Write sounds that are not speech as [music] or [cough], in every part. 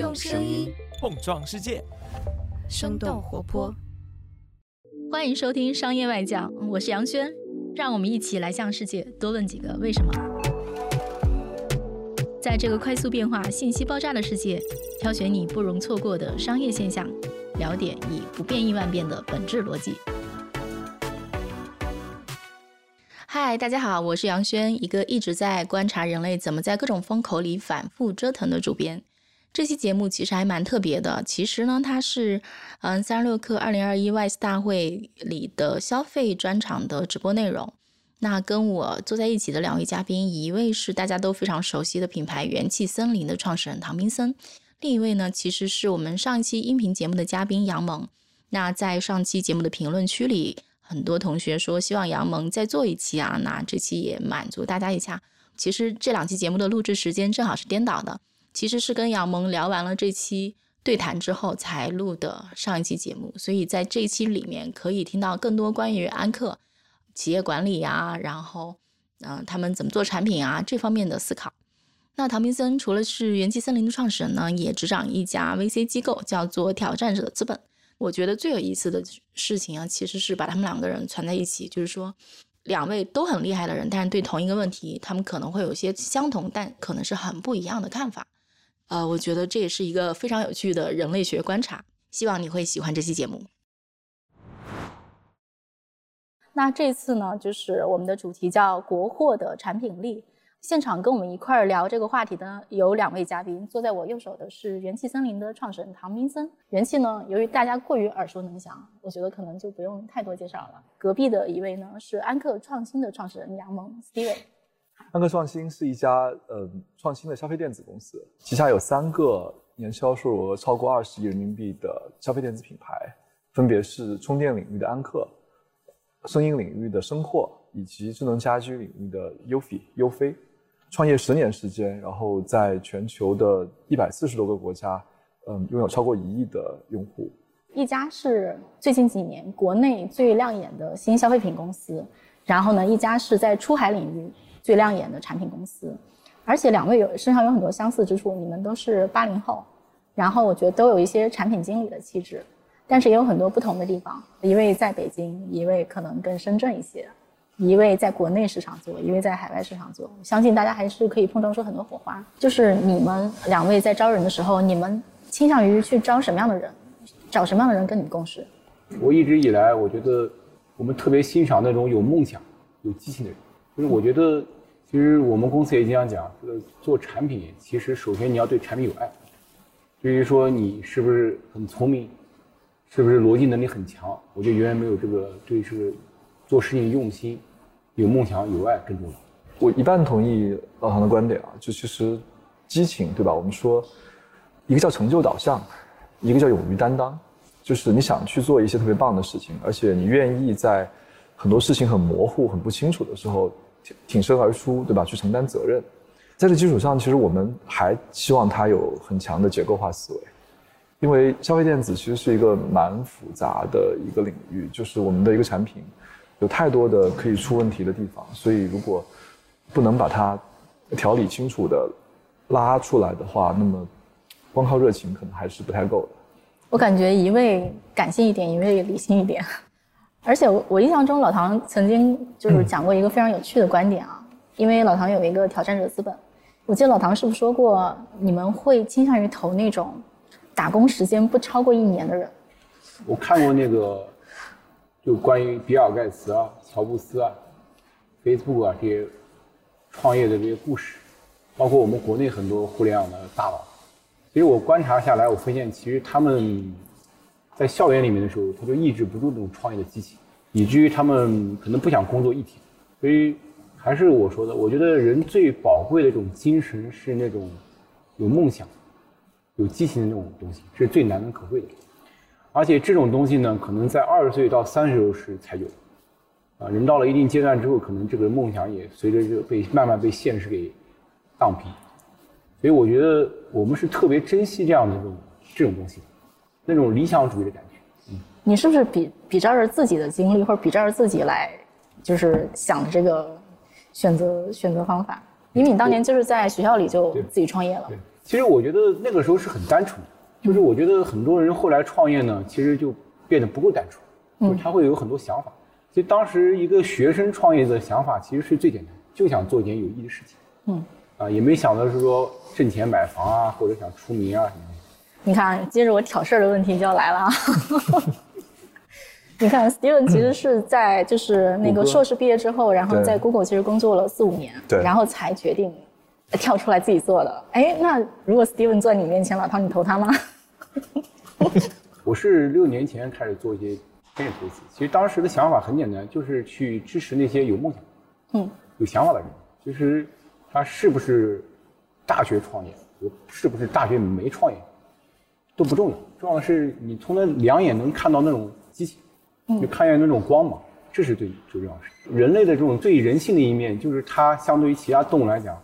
用声音碰撞世界，生动活泼。欢迎收听《商业外讲》，我是杨轩，让我们一起来向世界多问几个为什么。在这个快速变化、信息爆炸的世界，挑选你不容错过的商业现象，了解以不变应万变的本质逻辑。嗨，大家好，我是杨轩，一个一直在观察人类怎么在各种风口里反复折腾的主编。这期节目其实还蛮特别的。其实呢，它是嗯三十六氪二零二一 WISE 大会里的消费专场的直播内容。那跟我坐在一起的两位嘉宾，一位是大家都非常熟悉的品牌元气森林的创始人唐斌森，另一位呢，其实是我们上一期音频节目的嘉宾杨萌。那在上期节目的评论区里，很多同学说希望杨萌再做一期啊，那这期也满足大家一下。其实这两期节目的录制时间正好是颠倒的。其实是跟杨萌聊完了这期对谈之后才录的上一期节目，所以在这一期里面可以听到更多关于安克企业管理啊，然后嗯他们怎么做产品啊这方面的思考。那唐明森除了是元气森林的创始人呢，也执掌一家 VC 机构，叫做挑战者的资本。我觉得最有意思的事情啊，其实是把他们两个人攒在一起，就是说两位都很厉害的人，但是对同一个问题，他们可能会有些相同，但可能是很不一样的看法。呃，我觉得这也是一个非常有趣的人类学观察，希望你会喜欢这期节目。那这次呢，就是我们的主题叫“国货的产品力”。现场跟我们一块儿聊这个话题的有两位嘉宾，坐在我右手的是元气森林的创始人唐明森。元气呢，由于大家过于耳熟能详，我觉得可能就不用太多介绍了。隔壁的一位呢，是安克创新的创始人杨萌 Steven。安克创新是一家呃创新的消费电子公司，旗下有三个年销售额超过二十亿人民币的消费电子品牌，分别是充电领域的安克、声音领域的声阔以及智能家居领域的优菲。优菲创业十年时间，然后在全球的一百四十多个国家，嗯，拥有超过一亿的用户。一家是最近几年国内最亮眼的新消费品公司，然后呢，一家是在出海领域。最亮眼的产品公司，而且两位有身上有很多相似之处。你们都是八零后，然后我觉得都有一些产品经理的气质，但是也有很多不同的地方。一位在北京，一位可能更深圳一些，一位在国内市场做，一位在海外市场做。相信大家还是可以碰撞出很多火花。就是你们两位在招人的时候，你们倾向于去招什么样的人？找什么样的人跟你们共事？我一直以来，我觉得我们特别欣赏那种有梦想、有激情的人。就是我觉得，其实我们公司也经常讲，这个做产品，其实首先你要对产品有爱。至于说你是不是很聪明，是不是逻辑能力很强，我觉得远远没有这个对这个做事情用心、有梦想、有爱更重要。我一半同意老唐的观点啊，就其实激情，对吧？我们说一个叫成就导向，一个叫勇于担当，就是你想去做一些特别棒的事情，而且你愿意在。很多事情很模糊、很不清楚的时候，挺挺身而出，对吧？去承担责任。在这基础上，其实我们还希望它有很强的结构化思维，因为消费电子其实是一个蛮复杂的一个领域，就是我们的一个产品有太多的可以出问题的地方，所以如果不能把它条理清楚的拉出来的话，那么光靠热情可能还是不太够的。我感觉一位感性一点，一位理性一点。而且我我印象中老唐曾经就是讲过一个非常有趣的观点啊，因为老唐有一个挑战者资本，我记得老唐是不是说过你们会倾向于投那种打工时间不超过一年的人？我看过那个就关于比尔盖茨啊、乔布斯啊、Facebook 啊这些创业的这些故事，包括我们国内很多互联网的大佬，其实我观察下来，我发现其实他们。在校园里面的时候，他就抑制不住这种创业的激情，以至于他们可能不想工作一天。所以，还是我说的，我觉得人最宝贵的一种精神是那种有梦想、有激情的那种东西，是最难能可贵的。而且这种东西呢，可能在二十岁到三十岁时才有。啊，人到了一定阶段之后，可能这个梦想也随着这个被慢慢被现实给荡平。所以，我觉得我们是特别珍惜这样的这种这种东西。那种理想主义的感觉，嗯，你是不是比比照着自己的经历，或者比照着自己来，就是想这个选择选择方法？因为你当年就是在学校里就自己创业了。对，其实我觉得那个时候是很单纯，就是我觉得很多人后来创业呢，其实就变得不够单纯，就是他会有很多想法。所以当时一个学生创业的想法其实是最简单，就想做一件有意义的事情。嗯，啊，也没想到是说挣钱买房啊，或者想出名啊什么的。你看，接着我挑事儿的问题就要来了啊。[laughs] 你看，Steven 其实是在就是那个硕士毕业之后，然后在 Google 其实工作了四五年，对，然后才决定跳出来自己做的。哎，那如果 Steven 坐在你面前，老汤，你投他吗？[laughs] 我是六年前开始做一些天使投资，其实当时的想法很简单，就是去支持那些有梦想、嗯，有想法的人。其实他是不是大学创业，是不是大学没创业，都不重要，重要的是你从那两眼能看到那种激情。就看见那种光芒，这是最最重要的事。人类的这种最人性的一面，就是它相对于其他动物来讲，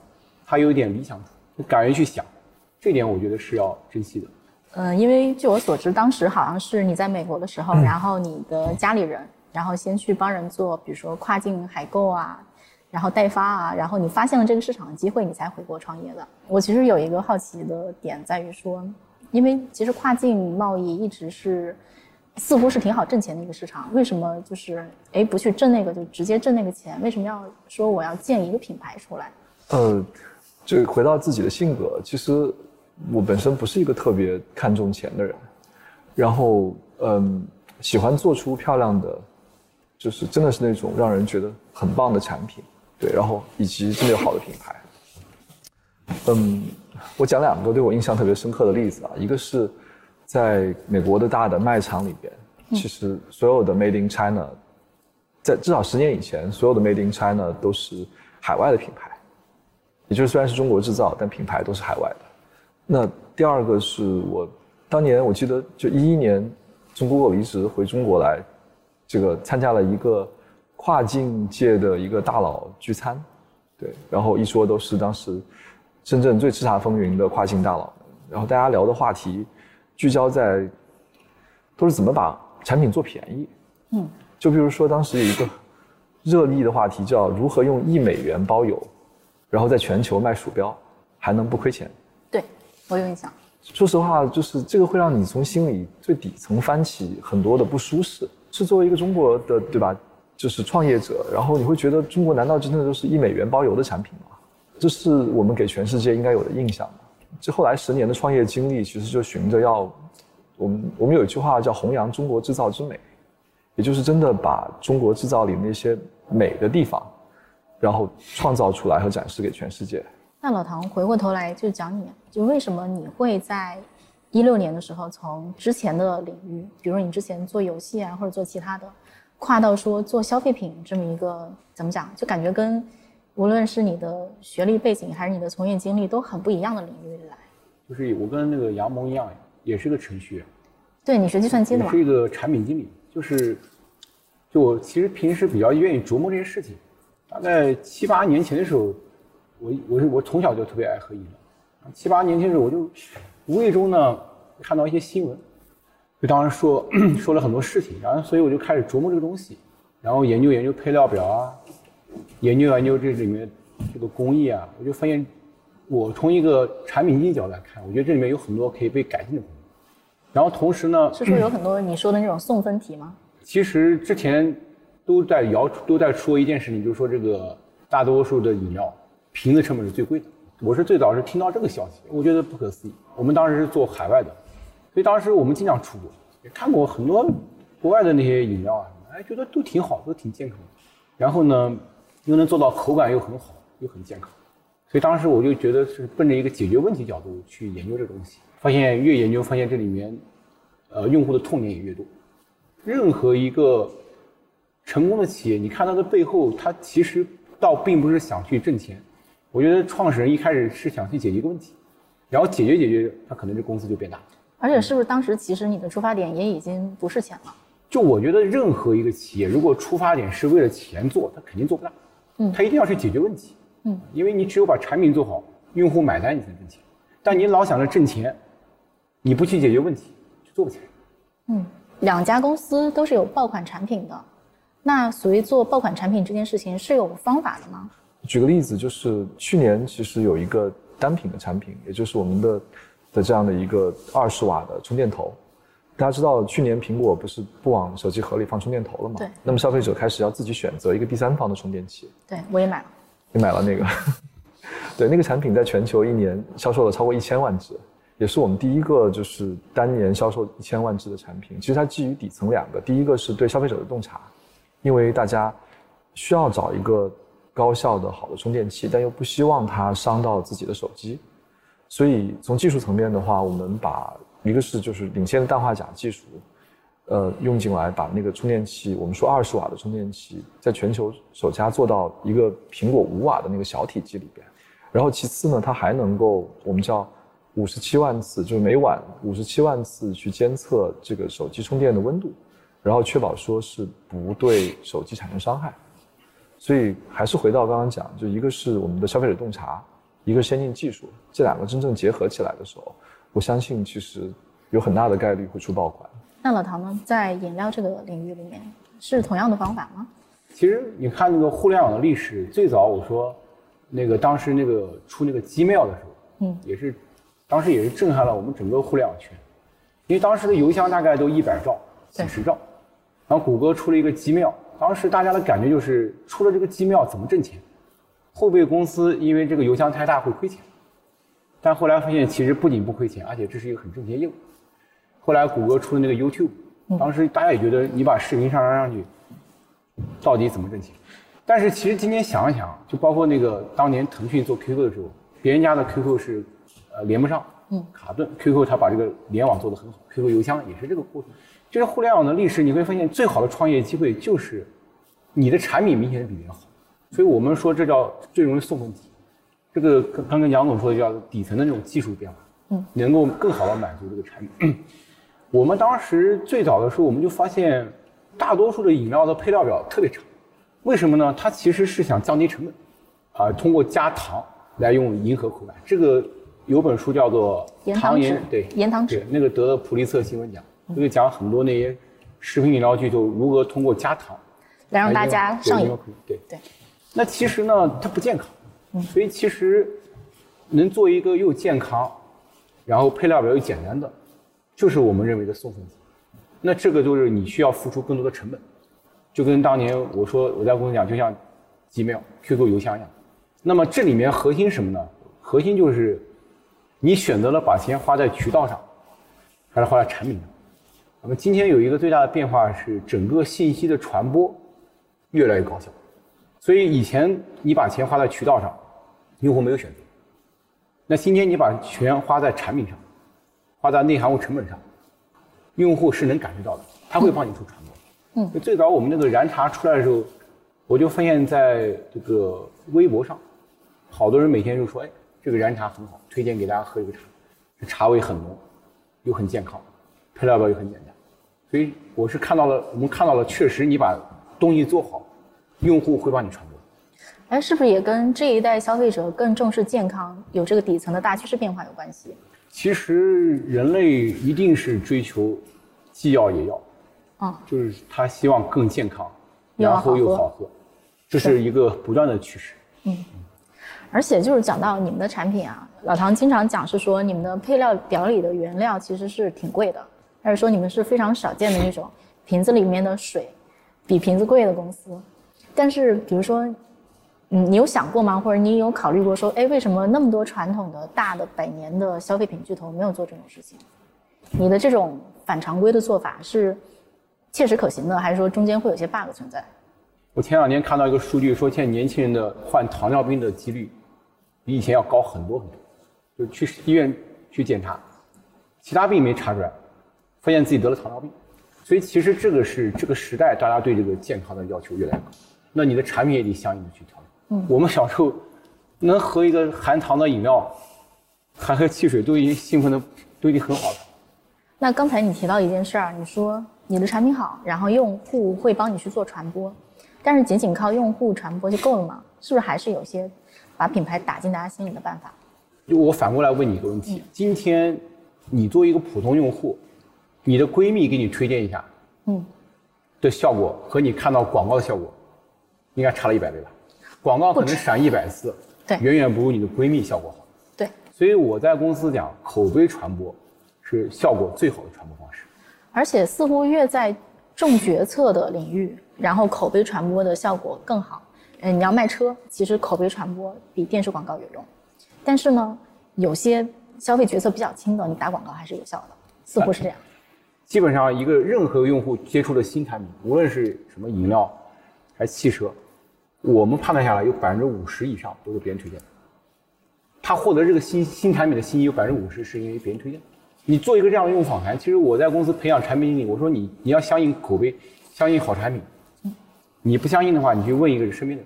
它有一点理想主义，敢于去想，这点我觉得是要珍惜的。嗯，因为据我所知，当时好像是你在美国的时候，然后你的家里人，然后先去帮人做，比如说跨境海购啊，然后代发啊，然后你发现了这个市场的机会，你才回国创业的。我其实有一个好奇的点在于说，因为其实跨境贸易一直是。似乎是挺好挣钱的一个市场，为什么就是哎不去挣那个就直接挣那个钱？为什么要说我要建一个品牌出来？呃，就回到自己的性格，其实我本身不是一个特别看重钱的人，然后嗯喜欢做出漂亮的，就是真的是那种让人觉得很棒的产品，对，然后以及真的有好的品牌。嗯，我讲两个对我印象特别深刻的例子啊，一个是。在美国的大的卖场里边，其实所有的 Made in China，在至少十年以前，所有的 Made in China 都是海外的品牌，也就是虽然是中国制造，但品牌都是海外的。那第二个是我当年我记得就一一年从 Google 离职回中国来，这个参加了一个跨境界的一个大佬聚餐，对，然后一桌都是当时深圳最叱咤风云的跨境大佬，然后大家聊的话题。聚焦在都是怎么把产品做便宜，嗯，就比如说当时有一个热议的话题叫如何用一美元包邮，然后在全球卖鼠标还能不亏钱。对，我有印象。说实话，就是这个会让你从心里最底层翻起很多的不舒适。是作为一个中国的对吧，就是创业者，然后你会觉得中国难道真的就是一美元包邮的产品吗？这是我们给全世界应该有的印象？这后来十年的创业经历，其实就循着要，我们我们有一句话叫弘扬中国制造之美，也就是真的把中国制造里那些美的地方，然后创造出来和展示给全世界。那老唐回过头来就讲你，就为什么你会在一六年的时候从之前的领域，比如说你之前做游戏啊或者做其他的，跨到说做消费品这么一个怎么讲，就感觉跟。无论是你的学历背景还是你的从业经历，都很不一样的领域来。就是我跟那个杨萌一样，也是个程序员。对你学计算机的嘛？是一个产品经理。就是，就我其实平时比较愿意琢磨这些事情。大概七八年前的时候，我我是我从小就特别爱喝饮料。七八年前的时候，我就无意中呢看到一些新闻，就当时说 [clears throat] 说了很多事情，然后所以我就开始琢磨这个东西，然后研究研究配料表啊。研究研究这里面这个工艺啊，我就发现，我从一个产品经理角度来看，我觉得这里面有很多可以被改进的部分。然后同时呢，是说有很多你说的那种送分题吗？其实之前都在谣都在说一件事情，就是说这个大多数的饮料瓶子成本是最贵的。我是最早是听到这个消息，我觉得不可思议。我们当时是做海外的，所以当时我们经常出国，也看过很多国外的那些饮料啊，哎，觉得都挺好，都挺健康的。然后呢？又能做到口感又很好，又很健康，所以当时我就觉得是奔着一个解决问题角度去研究这个东西。发现越研究，发现这里面，呃，用户的痛点也越多。任何一个成功的企业，你看它的背后，它其实倒并不是想去挣钱。我觉得创始人一开始是想去解决一个问题，然后解决解决，他可能这公司就变大。而且是不是当时其实你的出发点也已经不是钱了？就我觉得任何一个企业，如果出发点是为了钱做，它肯定做不大。嗯，他一定要去解决问题，嗯，因为你只有把产品做好，用户买单，你才挣钱。但你老想着挣钱，你不去解决问题，就做不起来。嗯，两家公司都是有爆款产品的，那所谓做爆款产品这件事情是有方法的吗？举个例子，就是去年其实有一个单品的产品，也就是我们的的这样的一个二十瓦的充电头。大家知道，去年苹果不是不往手机盒里放充电头了吗？对。那么消费者开始要自己选择一个第三方的充电器。对，我也买了。你买了那个？[laughs] 对，那个产品在全球一年销售了超过一千万只，也是我们第一个就是单年销售一千万只的产品。其实它基于底层两个，第一个是对消费者的洞察，因为大家需要找一个高效的好的充电器，但又不希望它伤到自己的手机，所以从技术层面的话，我们把一个是就是领先的氮化镓技术，呃，用进来把那个充电器，我们说二十瓦的充电器，在全球首家做到一个苹果五瓦的那个小体积里边。然后其次呢，它还能够我们叫五十七万次，就是每晚五十七万次去监测这个手机充电的温度，然后确保说是不对手机产生伤害。所以还是回到刚刚讲，就一个是我们的消费者洞察，一个先进技术，这两个真正结合起来的时候，我相信其实有很大的概率会出爆款。那老唐呢，在饮料这个领域里面是同样的方法吗？其实你看那个互联网的历史，最早我说。那个当时那个出那个 Gmail 的时候，嗯，也是，当时也是震撼了我们整个互联网圈，因为当时的邮箱大概都一百兆、几十兆，然后谷歌出了一个 Gmail，当时大家的感觉就是出了这个 Gmail 怎么挣钱？后备公司因为这个邮箱太大会亏钱，但后来发现其实不仅不亏钱，而且这是一个很挣钱业务。后来谷歌出了那个 YouTube，当时大家也觉得你把视频上传上去，到底怎么挣钱？但是其实今天想一想，就包括那个当年腾讯做 QQ 的时候，别人家的 QQ 是呃连不上，嗯，卡顿，QQ 它把这个联网做得很好，QQ 邮箱也是这个过程。就是互联网的历史，你会发现最好的创业机会就是你的产品明显比别人好，所以我们说这叫最容易送分题。这个刚刚杨总说的叫底层的那种技术变化，嗯，能够更好的满足这个产品。[clears throat] 我们当时最早的时候，我们就发现大多数的饮料的配料表特别长。为什么呢？它其实是想降低成本，啊，通过加糖来用迎合口感。这个有本书叫做《糖盐》，对，盐糖纸，那个得了普利策新闻奖，这个讲很多那些食品饮料剧，就如何通过加糖来让大家上瘾。对对。那其实呢，它不健康，所以其实能做一个又健康，然后配料表又简单的，就是我们认为的送分题。那这个就是你需要付出更多的成本。就跟当年我说我在公司讲，就像 Gmail、QQ 邮箱一样。那么这里面核心什么呢？核心就是你选择了把钱花在渠道上，还是花在产品上。那么今天有一个最大的变化是，整个信息的传播越来越高效。所以以前你把钱花在渠道上，用户没有选择。那今天你把钱花在产品上，花在内涵物成本上，用户是能感觉到的，他会帮你做传播。嗯，最早我们那个燃茶出来的时候，我就发现在这个微博上，好多人每天就说：“哎，这个燃茶很好，推荐给大家喝一个茶，这茶味很浓，又很健康，配料表又很简单。”所以我是看到了，我们看到了，确实你把东西做好，用户会帮你传播。哎，是不是也跟这一代消费者更重视健康，有这个底层的大趋势变化有关系？其实人类一定是追求既要也要。啊，就是他希望更健康，然后又好喝，这是一个不断的趋势。嗯，而且就是讲到你们的产品啊，老唐经常讲是说你们的配料表里的原料其实是挺贵的，还是说你们是非常少见的那种瓶子里面的水比瓶子贵的公司。但是比如说，嗯，你有想过吗？或者你有考虑过说，哎，为什么那么多传统的大的百年的消费品巨头没有做这种事情？你的这种反常规的做法是？切实可行的，还是说中间会有些 bug 存在？我前两年看到一个数据，说现在年轻人的患糖尿病的几率比以前要高很多很多。就去医院去检查，其他病没查出来，发现自己得了糖尿病。所以其实这个是这个时代大家对这个健康的要求越来越高，那你的产品也得相应的去调整。嗯，我们小时候能喝一个含糖的饮料，含喝汽水，都已经兴奋的都已经很好了。那刚才你提到一件事儿，你说。你的产品好，然后用户会帮你去做传播，但是仅仅靠用户传播就够了吗？是不是还是有些把品牌打进大家心里的办法？就我反过来问你一个问题：今天你作为一个普通用户，你的闺蜜给你推荐一下，嗯，的效果和你看到广告的效果，应该差了一百倍吧？广告可能闪一百次，对，远远不如你的闺蜜效果好。对，所以我在公司讲，口碑传播是效果最好的传播方式。而且似乎越在重决策的领域，然后口碑传播的效果更好。嗯，你要卖车，其实口碑传播比电视广告有用。但是呢，有些消费决策比较轻的，你打广告还是有效的，似乎是这样。基本上，一个任何用户接触的新产品，无论是什么饮料还是汽车，我们判断下来有百分之五十以上都是别人推荐的。他获得这个新新产品的信息有百分之五十是因为别人推荐。你做一个这样的用户访谈，其实我在公司培养产品经理，我说你你要相信口碑，相信好产品。你不相信的话，你去问一个身边的，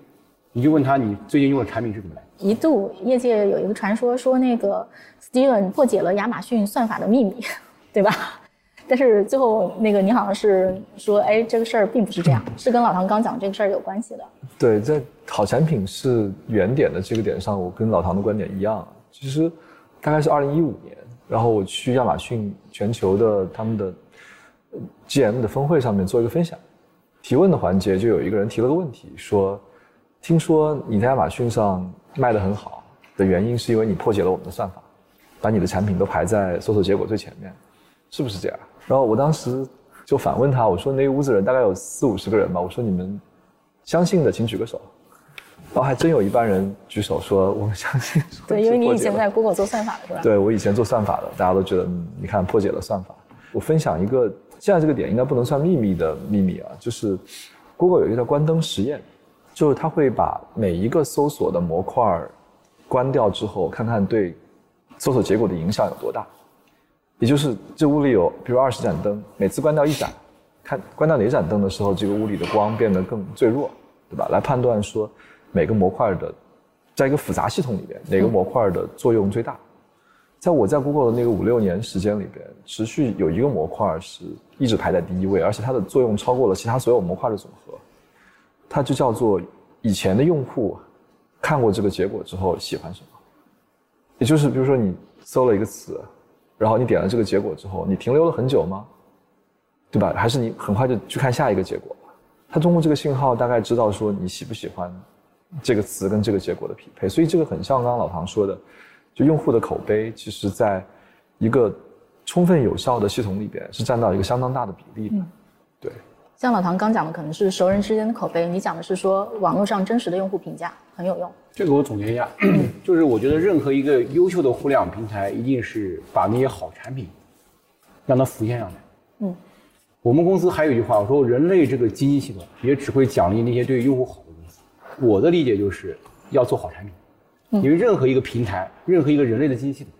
你就问他你最近用的产品是怎么来。一度业界有一个传说说那个 Steven 破解了亚马逊算法的秘密，[laughs] 对吧？但是最后那个你好像是说，哎，这个事儿并不是这样，[laughs] 是跟老唐刚讲这个事儿有关系的。对，在好产品是原点的这个点上，我跟老唐的观点一样。其实大概是二零一五年，然后我去亚马逊全球的他们的 GM 的峰会上面做一个分享。提问的环节就有一个人提了个问题，说：“听说你在亚马逊上卖的很好的原因，是因为你破解了我们的算法，把你的产品都排在搜索结果最前面，是不是这样？”然后我当时就反问他，我说：“那屋子人大概有四五十个人吧，我说你们相信的请举个手。”然后还真有一半人举手说：“我们相信。”对，因为你以前在 Google 做算法的是吧？对，我以前做算法的，大家都觉得，嗯，你看破解了算法。我分享一个。现在这个点应该不能算秘密的秘密啊，就是 Google 有一个叫关灯实验，就是它会把每一个搜索的模块关掉之后，看看对搜索结果的影响有多大。也就是这屋里有比如二十盏灯，每次关掉一盏，看关掉哪盏灯的时候，这个屋里的光变得更最弱，对吧？来判断说每个模块的，在一个复杂系统里边哪个模块的作用最大。在我在 Google 的那个五六年时间里边，持续有一个模块是一直排在第一位，而且它的作用超过了其他所有模块的总和。它就叫做以前的用户看过这个结果之后喜欢什么。也就是比如说你搜了一个词，然后你点了这个结果之后，你停留了很久吗？对吧？还是你很快就去看下一个结果？他通过这个信号大概知道说你喜不喜欢这个词跟这个结果的匹配。所以这个很像刚刚老唐说的。就用户的口碑，其实在一个充分有效的系统里边，是占到一个相当大的比例的。对，像老唐刚讲的，可能是熟人之间的口碑，你讲的是说网络上真实的用户评价很有用。这个我总结一下，[clears throat] 就是我觉得任何一个优秀的互联网平台，一定是把那些好产品让它浮现上来。嗯，我们公司还有一句话，我说人类这个经济系统也只会奖励那些对用户好的公司。我的理解就是要做好产品。因为任何一个平台，任何一个人类的经济系统，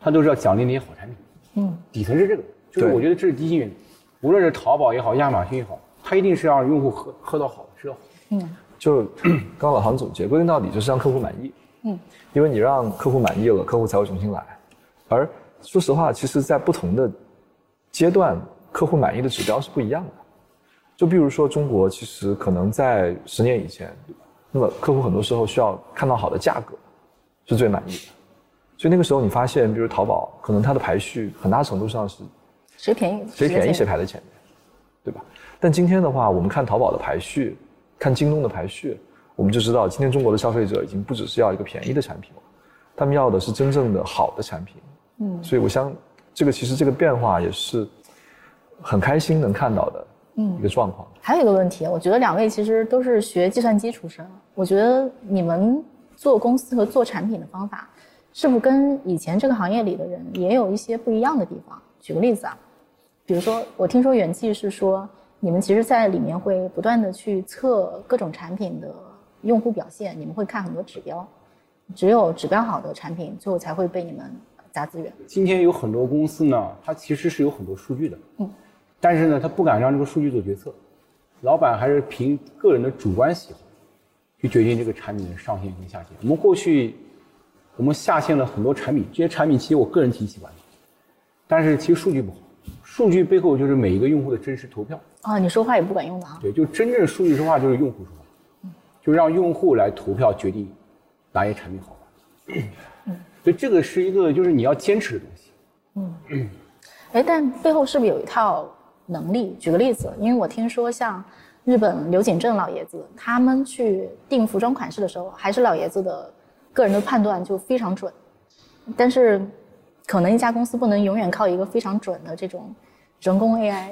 它都是要奖励那些好产品。嗯，底层是这个，就是我觉得这是第一原则。无论是淘宝也好，亚马逊也好，它一定是让用户喝喝到好的，吃到好。嗯，就刚刚老唐总结，归根到底就是让客户满意。嗯，因为你让客户满意了，客户才会重新来。而说实话，其实在不同的阶段，客户满意的指标是不一样的。就比如说中国，其实可能在十年以前。那么客户很多时候需要看到好的价格，是最满意的。所以那个时候你发现，比如淘宝，可能它的排序很大程度上是谁便宜谁便宜谁排在前面，对吧？但今天的话，我们看淘宝的排序，看京东的排序，我们就知道今天中国的消费者已经不只是要一个便宜的产品了，他们要的是真正的好的产品。嗯，所以我想，这个其实这个变化也是很开心能看到的。嗯，一个状况。还有一个问题，我觉得两位其实都是学计算机出身，我觉得你们做公司和做产品的方法，是不是跟以前这个行业里的人也有一些不一样的地方？举个例子啊，比如说我听说远记是说，你们其实在里面会不断的去测各种产品的用户表现，你们会看很多指标，只有指标好的产品，最后才会被你们砸资源。今天有很多公司呢，它其实是有很多数据的。嗯。但是呢，它不敢让这个数据做决策，老板还是凭个人的主观喜好去决定这个产品的上线跟下线。我们过去我们下线了很多产品，这些产品其实我个人挺喜欢的，但是其实数据不好，数据背后就是每一个用户的真实投票。啊，你说话也不管用的啊。对，就真正数据说话就是用户说话，嗯就让用户来投票决定哪些产品好玩。嗯，所以这个是一个就是你要坚持的东西。嗯，哎，但背后是不是有一套？能力，举个例子，因为我听说像日本刘景正老爷子，他们去定服装款式的时候，还是老爷子的个人的判断就非常准。但是可能一家公司不能永远靠一个非常准的这种人工 AI，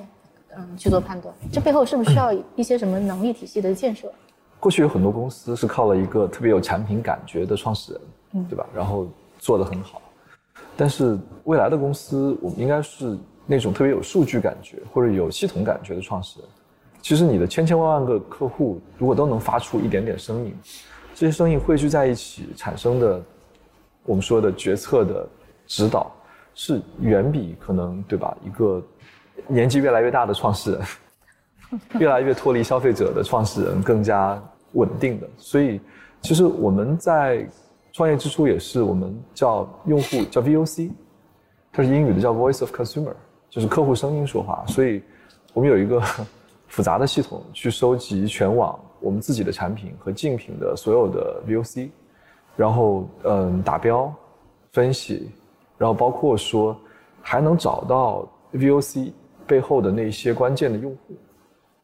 嗯，去做判断。这背后是不是需要一些什么能力体系的建设？过去有很多公司是靠了一个特别有产品感觉的创始人，嗯，对吧？然后做得很好。但是未来的公司，我们应该是那种特别有数据感觉或者有系统感觉的创始人。其实你的千千万万个客户，如果都能发出一点点声音，这些声音汇聚在一起产生的，我们说的决策的指导，是远比可能对吧？一个年纪越来越大的创始人，越来越脱离消费者的创始人更加稳定的。所以，其实我们在创业之初也是我们叫用户叫 VOC，它是英语的叫 Voice of Consumer，就是客户声音说话。所以，我们有一个。[laughs] 复杂的系统去收集全网我们自己的产品和竞品的所有的 VOC，然后嗯打标分析，然后包括说还能找到 VOC 背后的那些关键的用户，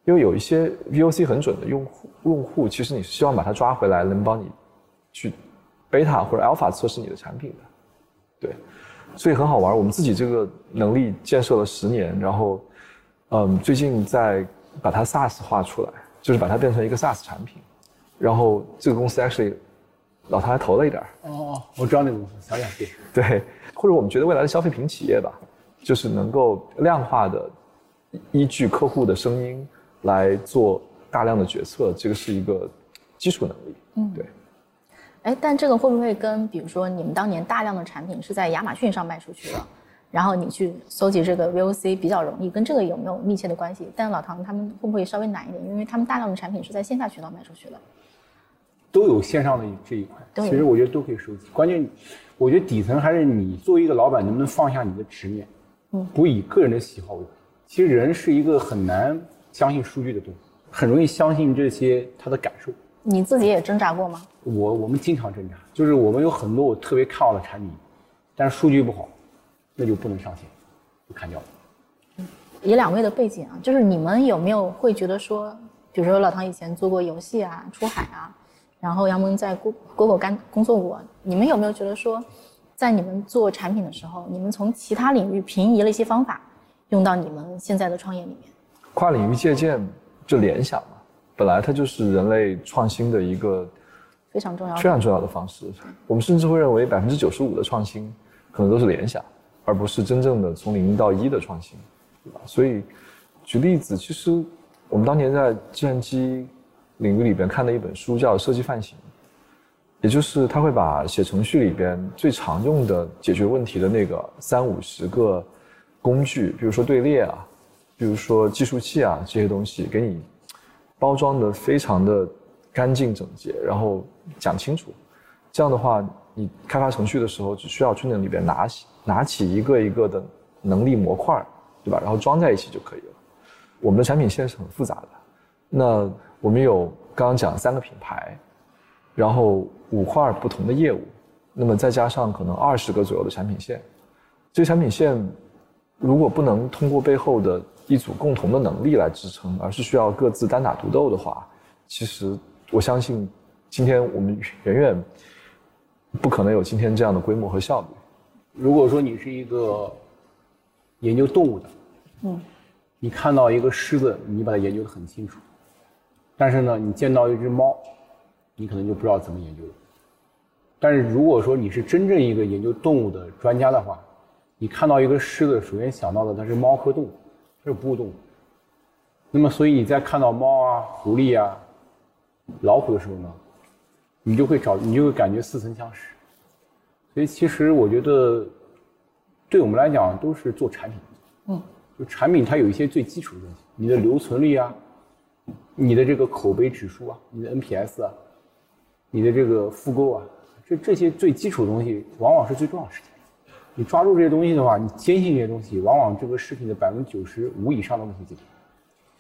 因为有一些 VOC 很准的用户，用户其实你是希望把它抓回来，能帮你去 beta 或者 alpha 测试你的产品的，对，所以很好玩。我们自己这个能力建设了十年，然后嗯最近在。把它 SaaS 化出来，就是把它变成一个 SaaS 产品，然后这个公司 actually 老唐还投了一点哦哦，我知道那个公司，小雅对。对，或者我们觉得未来的消费品企业吧，就是能够量化的依据客户的声音来做大量的决策，这个是一个基础能力。嗯，对。哎，但这个会不会跟比如说你们当年大量的产品是在亚马逊上卖出去的？[laughs] 然后你去搜集这个 VOC 比较容易，跟这个有没有密切的关系？但老唐他们会不会稍微难一点？因为他们大量的产品是在线下渠道卖出去的，都有线上的这一块。其实我觉得都可以收集。关键，我觉得底层还是你作为一个老板，能不能放下你的执念，嗯，不以个人的喜好为主。其实人是一个很难相信数据的东西，很容易相信这些他的感受。你自己也挣扎过吗？我我们经常挣扎，就是我们有很多我特别看好的产品，但是数据不好。那就不能上线，就砍掉了。以两位的背景啊，就是你们有没有会觉得说，比如说老唐以前做过游戏啊、出海啊，然后杨蒙在果果果干工作过，你们有没有觉得说，在你们做产品的时候，你们从其他领域平移了一些方法，用到你们现在的创业里面？跨领域借鉴就联想嘛，本来它就是人类创新的一个非常重要、非常重要的方式。我们甚至会认为百分之九十五的创新可能都是联想。而不是真正的从零到一的创新，对吧？所以，举例子，其实我们当年在计算机领域里边看的一本书叫《设计范型》，也就是他会把写程序里边最常用的解决问题的那个三五十个工具，比如说队列啊，比如说计数器啊这些东西，给你包装的非常的干净整洁，然后讲清楚。这样的话，你开发程序的时候，只需要去那里边拿起。拿起一个一个的能力模块，对吧？然后装在一起就可以了。我们的产品线是很复杂的。那我们有刚刚讲三个品牌，然后五块不同的业务，那么再加上可能二十个左右的产品线。这个产品线如果不能通过背后的一组共同的能力来支撑，而是需要各自单打独斗的话，其实我相信今天我们远远不可能有今天这样的规模和效率。如果说你是一个研究动物的，嗯，你看到一个狮子，你把它研究的很清楚，但是呢，你见到一只猫，你可能就不知道怎么研究了。但是如果说你是真正一个研究动物的专家的话，你看到一个狮子，首先想到的它是猫科动物，它是哺乳动物。那么，所以你在看到猫啊、狐狸啊、老虎的时候呢，你就会找，你就会感觉似曾相识。所以其实我觉得，对我们来讲都是做产品，嗯，就产品它有一些最基础的东西，你的留存率啊，你的这个口碑指数啊，你的 NPS 啊，你的这个复购啊，这这些最基础的东西，往往是最重要的事情。你抓住这些东西的话，你坚信这些东西，往往这个视频的百分之九十五以上的问题解决。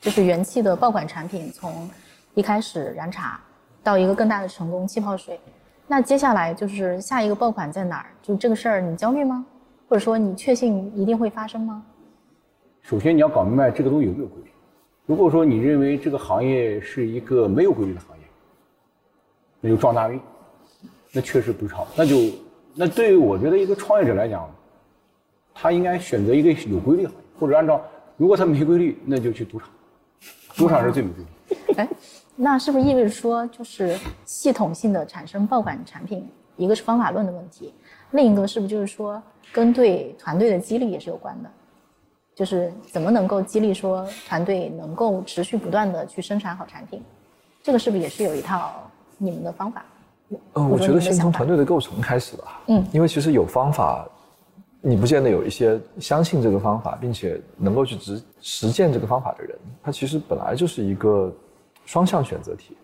就是元气的爆款产品，从一开始燃茶到一个更大的成功气泡水。那接下来就是下一个爆款在哪儿？就这个事儿，你焦虑吗？或者说你确信一定会发生吗？首先你要搞明白这个东西有没有规律。如果说你认为这个行业是一个没有规律的行业，那就撞大运，那确实不是好，那就那对于我觉得一个创业者来讲，他应该选择一个有规律行业，或者按照如果他没规律，那就去赌场，赌场是最没规律。哎，那是不是意味着说，就是系统性的产生爆款产品，一个是方法论的问题，另一个是不是就是说跟对团队的激励也是有关的？就是怎么能够激励说团队能够持续不断的去生产好产品，这个是不是也是有一套你们的方法？嗯，我觉得先从团队的构成开始吧。嗯，因为其实有方法，你不见得有一些相信这个方法，并且能够去执实践这个方法的人，他其实本来就是一个双向选择题。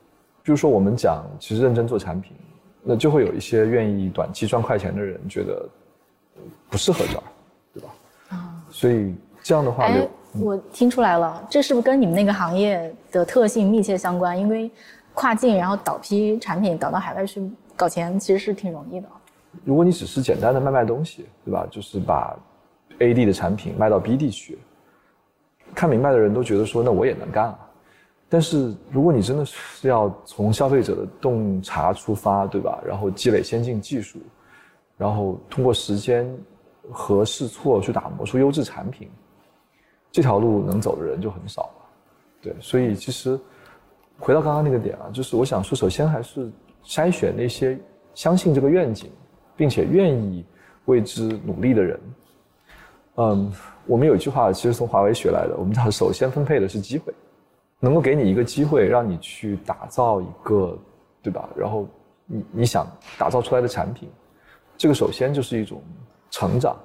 比如说我们讲，其实认真做产品，那就会有一些愿意短期赚快钱的人觉得不适合这儿，对吧？啊，所以。这样的话，哎，我听出来了，这是不是跟你们那个行业的特性密切相关？因为跨境然后倒批产品倒到海外去搞钱，其实是挺容易的。如果你只是简单的卖卖东西，对吧？就是把 A 地的产品卖到 B 地去，看明白的人都觉得说，那我也能干啊。但是如果你真的是要从消费者的洞察出发，对吧？然后积累先进技术，然后通过时间和试错去打磨出优质产品。这条路能走的人就很少了，对，所以其实回到刚刚那个点啊，就是我想说，首先还是筛选那些相信这个愿景，并且愿意为之努力的人。嗯，我们有一句话其实从华为学来的，我们叫首先分配的是机会，能够给你一个机会，让你去打造一个，对吧？然后你你想打造出来的产品，这个首先就是一种成长，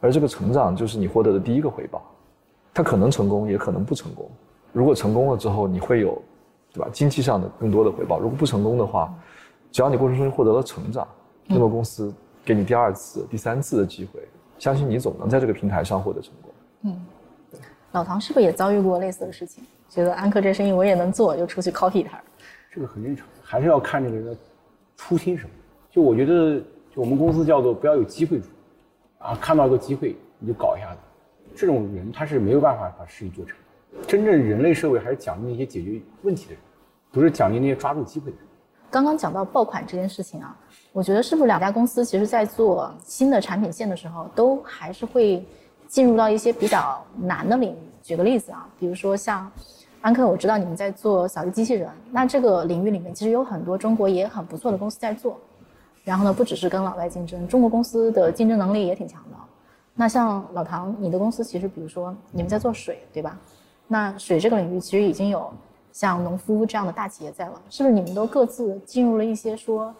而这个成长就是你获得的第一个回报。它可能成功，也可能不成功。如果成功了之后，你会有，对吧？经济上的更多的回报。如果不成功的话，只要你过程中获得了成长，那么公司给你第二次、第三次的机会，相信你总能在这个平台上获得成功。嗯，老唐是不是也遭遇过类似的事情？觉得安克这生意我也能做，就出去 copy 他。这个很正常，还是要看这个人的初心什么。就我觉得，就我们公司叫做不要有机会主义啊，看到一个机会你就搞一下子。这种人他是没有办法把事情做成。真正人类社会还是奖励那些解决问题的人，不是奖励那些抓住机会的人。刚刚讲到爆款这件事情啊，我觉得是不是两家公司其实在做新的产品线的时候，都还是会进入到一些比较难的领域。举个例子啊，比如说像安克，我知道你们在做扫地机器人，那这个领域里面其实有很多中国也很不错的公司在做。然后呢，不只是跟老外竞争，中国公司的竞争能力也挺强的。那像老唐，你的公司其实，比如说你们在做水，对吧？那水这个领域其实已经有像农夫这样的大企业在了，是不是？你们都各自进入了一些说，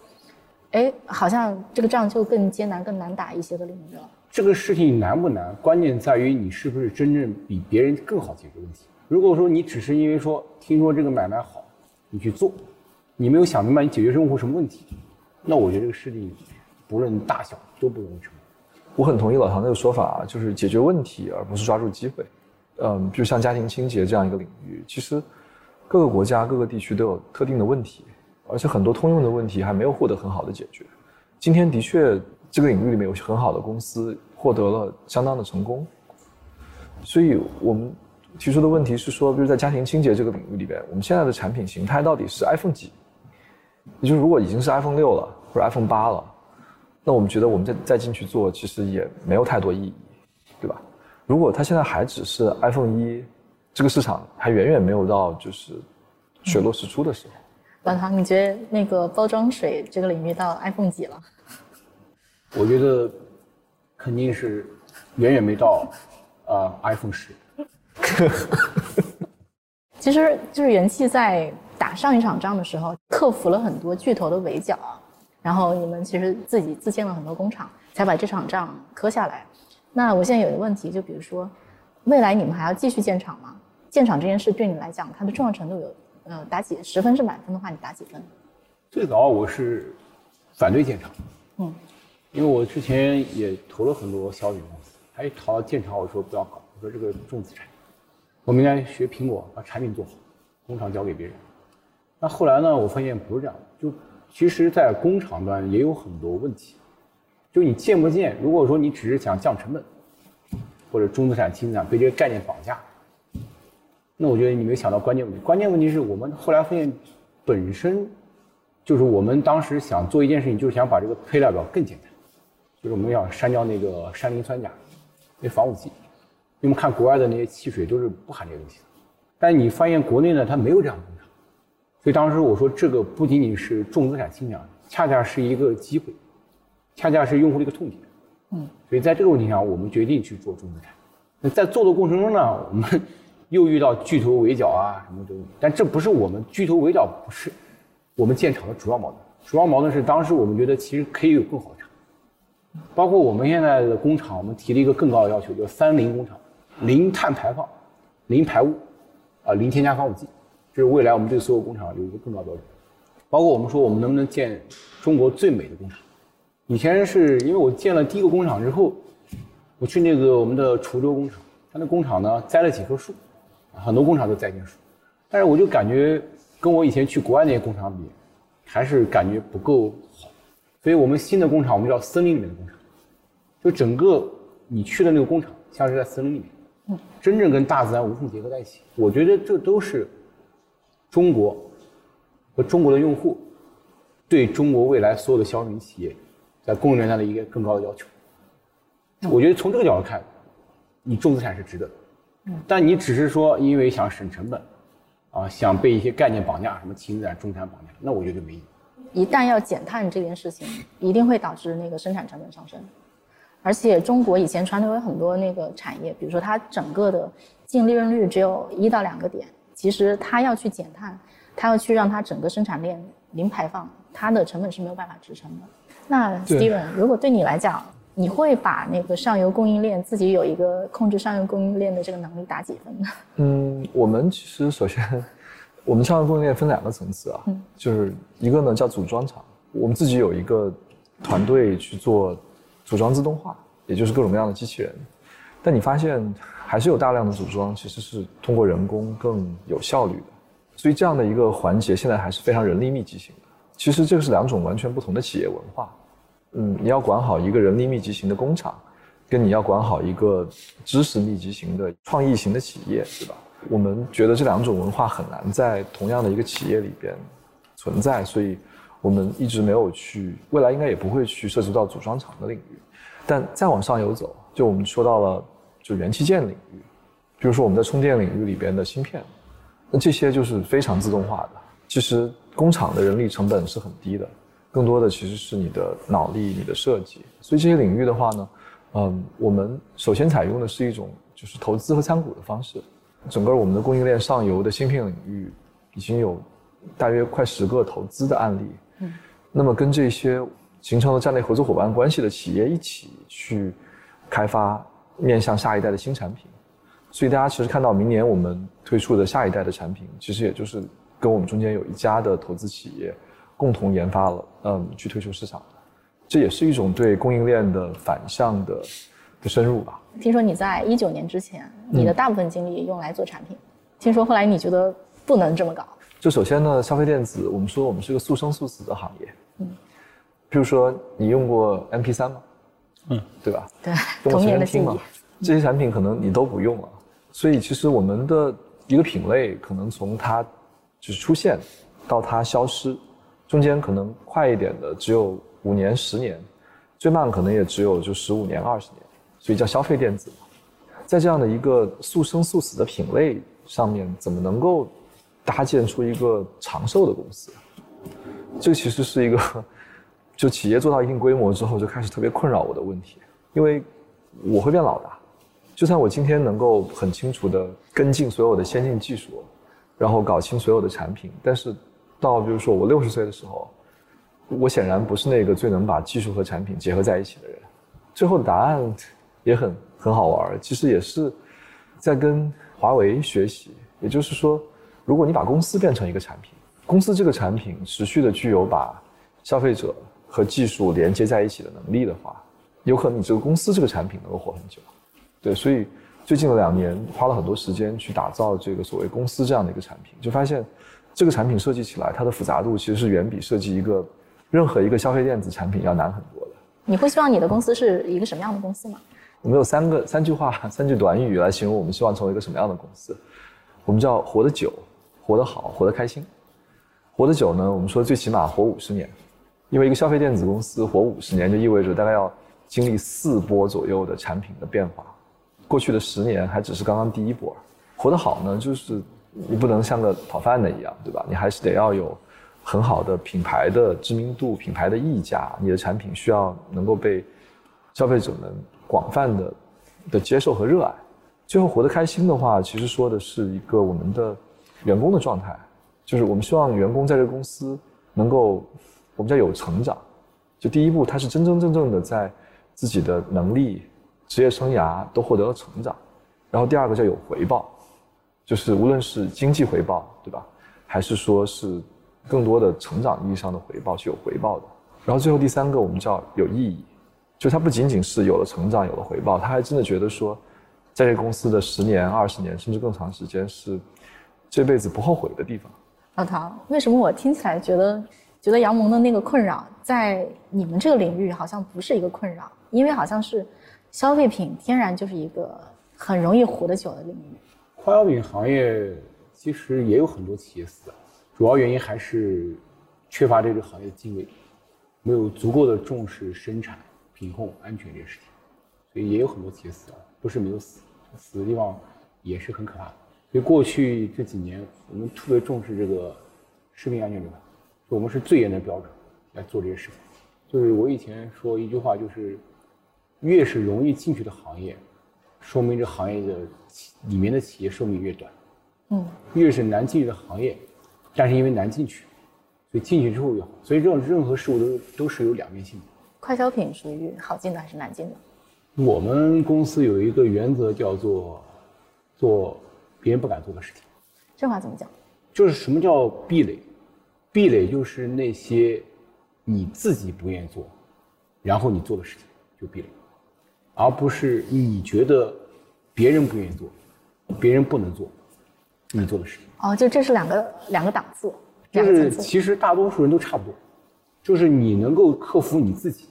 哎，好像这个仗就更艰难、更难打一些的领域了。这个事情难不难？关键在于你是不是真正比别人更好解决问题。如果说你只是因为说听说这个买卖好，你去做，你没有想明白你解决用户什么问题，那我觉得这个事情不论大小都不容易成。我很同意老唐那个说法，就是解决问题而不是抓住机会。嗯，比如像家庭清洁这样一个领域，其实各个国家、各个地区都有特定的问题，而且很多通用的问题还没有获得很好的解决。今天的确，这个领域里面有很好的公司获得了相当的成功。所以我们提出的问题是说，比如在家庭清洁这个领域里边，我们现在的产品形态到底是 iPhone 几？也就是如果已经是 iPhone 六了或者 iPhone 八了。那我们觉得，我们再再进去做，其实也没有太多意义，对吧？如果它现在还只是 iPhone 一，这个市场还远远没有到就是水落石出的时候。老唐，你觉得那个包装水这个领域到 iPhone 几了？我觉得肯定是远远没到啊 iPhone 十。[laughs] 其实就是元气在打上一场仗的时候，克服了很多巨头的围剿。然后你们其实自己自建了很多工厂，才把这场仗磕下来。那我现在有一个问题，就比如说，未来你们还要继续建厂吗？建厂这件事对你来讲，它的重要程度有，呃，打几十分是满分的话，你打几分？最早我是反对建厂，嗯，因为我之前也投了很多小米公司，还投建厂，我说不要搞，我说这个重资产，我们应该学苹果，把产品做好，工厂交给别人。那后来呢，我发现不是这样的，就。其实，在工厂端也有很多问题，就你建不建？如果说你只是想降成本，或者中资产、轻资产被这个概念绑架，那我觉得你没有想到关键问题。关键问题是我们后来发现，本身就是我们当时想做一件事情，就是想把这个配料表更简单。就是我们要删掉那个山磷酸钾，那防腐剂。因为我们看国外的那些汽水都是不含这些东西的，但你发现国内呢，它没有这样的东西，所以当时我说这个不仅仅是重资产倾向，恰恰是一个机会，恰恰是用户的一个痛点。嗯，所以在这个问题上，我们决定去做重资产。那在做的过程中呢，我们 [laughs] 又遇到巨头围剿啊什么的，但这不是我们巨头围剿，不是我们建厂的主要矛盾。主要矛盾是当时我们觉得其实可以有更好的厂，包括我们现在的工厂，我们提了一个更高的要求，就是三零工厂。零碳排放、零排污，啊，零添加防腐剂，这是未来我们对所有工厂有一个更高标准。包括我们说，我们能不能建中国最美的工厂？以前是因为我建了第一个工厂之后，我去那个我们的滁州工厂，它那工厂呢栽了几棵树，很多工厂都栽进树，但是我就感觉跟我以前去国外那些工厂比，还是感觉不够好。所以我们新的工厂，我们叫森林里面的工厂，就整个你去的那个工厂，像是在森林里面。真正跟大自然无缝结合在一起，我觉得这都是中国和中国的用户对中国未来所有的消费品企业在供应链上的一个更高的要求。我觉得从这个角度看，你重资产是值得的。但你只是说因为想省成本，啊，想被一些概念绑架，什么轻资产、中产绑架，那我觉得就没意义。一旦要减碳这件事情，一定会导致那个生产成本上升。而且中国以前传统有很多那个产业，比如说它整个的净利润率只有一到两个点，其实它要去减碳，它要去让它整个生产链零排放，它的成本是没有办法支撑的。那 Steven，如果对你来讲，你会把那个上游供应链自己有一个控制上游供应链的这个能力打几分呢？嗯，我们其实首先，我们上游供应链分两个层次啊，就是一个呢叫组装厂，我们自己有一个团队去做。组装自动化，也就是各种各样的机器人，但你发现还是有大量的组装其实是通过人工更有效率的，所以这样的一个环节现在还是非常人力密集型的。其实这个是两种完全不同的企业文化。嗯，你要管好一个人力密集型的工厂，跟你要管好一个知识密集型的创意型的企业，对吧？我们觉得这两种文化很难在同样的一个企业里边存在，所以。我们一直没有去，未来应该也不会去涉及到组装厂的领域，但再往上游走，就我们说到了就元器件领域，比如说我们在充电领域里边的芯片，那这些就是非常自动化的。其实工厂的人力成本是很低的，更多的其实是你的脑力、你的设计。所以这些领域的话呢，嗯，我们首先采用的是一种就是投资和参股的方式。整个我们的供应链上游的芯片领域已经有大约快十个投资的案例。嗯，那么跟这些形成了战略合作伙伴关系的企业一起去开发面向下一代的新产品，所以大家其实看到明年我们推出的下一代的产品，其实也就是跟我们中间有一家的投资企业共同研发了，嗯，去推出市场的，这也是一种对供应链的反向的的深入吧。听说你在一九年之前，你的大部分精力用来做产品，听说后来你觉得不能这么搞。就首先呢，消费电子，我们说我们是个速生速死的行业。嗯，譬如说你用过 M P 三吗？嗯，对吧？对，童年的记忆。这些产品可能你都不用了，所以其实我们的一个品类可能从它就是出现到它消失，中间可能快一点的只有五年、十年，最慢可能也只有就十五年、二十年，所以叫消费电子。在这样的一个速生速死的品类上面，怎么能够？搭建出一个长寿的公司，这其实是一个，就企业做到一定规模之后就开始特别困扰我的问题，因为我会变老的，就算我今天能够很清楚的跟进所有的先进技术，然后搞清所有的产品，但是到比如说我六十岁的时候，我显然不是那个最能把技术和产品结合在一起的人。最后的答案也很很好玩，其实也是在跟华为学习，也就是说。如果你把公司变成一个产品，公司这个产品持续的具有把消费者和技术连接在一起的能力的话，有可能你这个公司这个产品能够活很久。对，所以最近的两年花了很多时间去打造这个所谓公司这样的一个产品，就发现这个产品设计起来它的复杂度其实是远比设计一个任何一个消费电子产品要难很多的。你会希望你的公司是一个什么样的公司吗？我们有三个三句话三句短语来形容我们希望成为一个什么样的公司，我们叫活得久。活得好，活得开心，活得久呢？我们说最起码活五十年，因为一个消费电子公司活五十年，就意味着大概要经历四波左右的产品的变化。过去的十年还只是刚刚第一波。活得好呢，就是你不能像个讨饭的一样，对吧？你还是得要有很好的品牌的知名度、品牌的溢价，你的产品需要能够被消费者们广泛的的接受和热爱。最后活得开心的话，其实说的是一个我们的员工的状态，就是我们希望员工在这个公司能够我们叫有成长。就第一步，他是真真正正的在自己的能力、职业生涯都获得了成长。然后第二个叫有回报。就是无论是经济回报，对吧？还是说是更多的成长意义上的回报是有回报的。然后最后第三个我们叫有意义，就他不仅仅是有了成长有了回报，他还真的觉得说，在这公司的十年、二十年甚至更长时间是这辈子不后悔的地方。老唐，为什么我听起来觉得觉得杨蒙的那个困扰在你们这个领域好像不是一个困扰？因为好像是消费品天然就是一个很容易活得久的领域。快消品行业其实也有很多企业死，主要原因还是缺乏这个行业的敬畏，没有足够的重视生产、品控、安全这些事情，所以也有很多企业死了，不是没有死，死的地方也是很可怕的。所以过去这几年，我们特别重视这个食品安全这块，我们是最严的标准来做这些事情。就是我以前说一句话，就是越是容易进去的行业。说明这行业的里面的企业寿命越短，嗯，越是难进去的行业，但是因为难进去，所以进去之后越好。所以这种任何事物都都是有两面性的。快消品属于好进的还是难进的？我们公司有一个原则叫做做别人不敢做的事情。这话怎么讲？就是什么叫壁垒？壁垒就是那些你自己不愿意做，然后你做的事情就壁垒。而不是你觉得别人不愿意做，别人不能做，你做的事情。哦，就这是两个两个档次，就是其实大多数人都差不多，就是你能够克服你自己，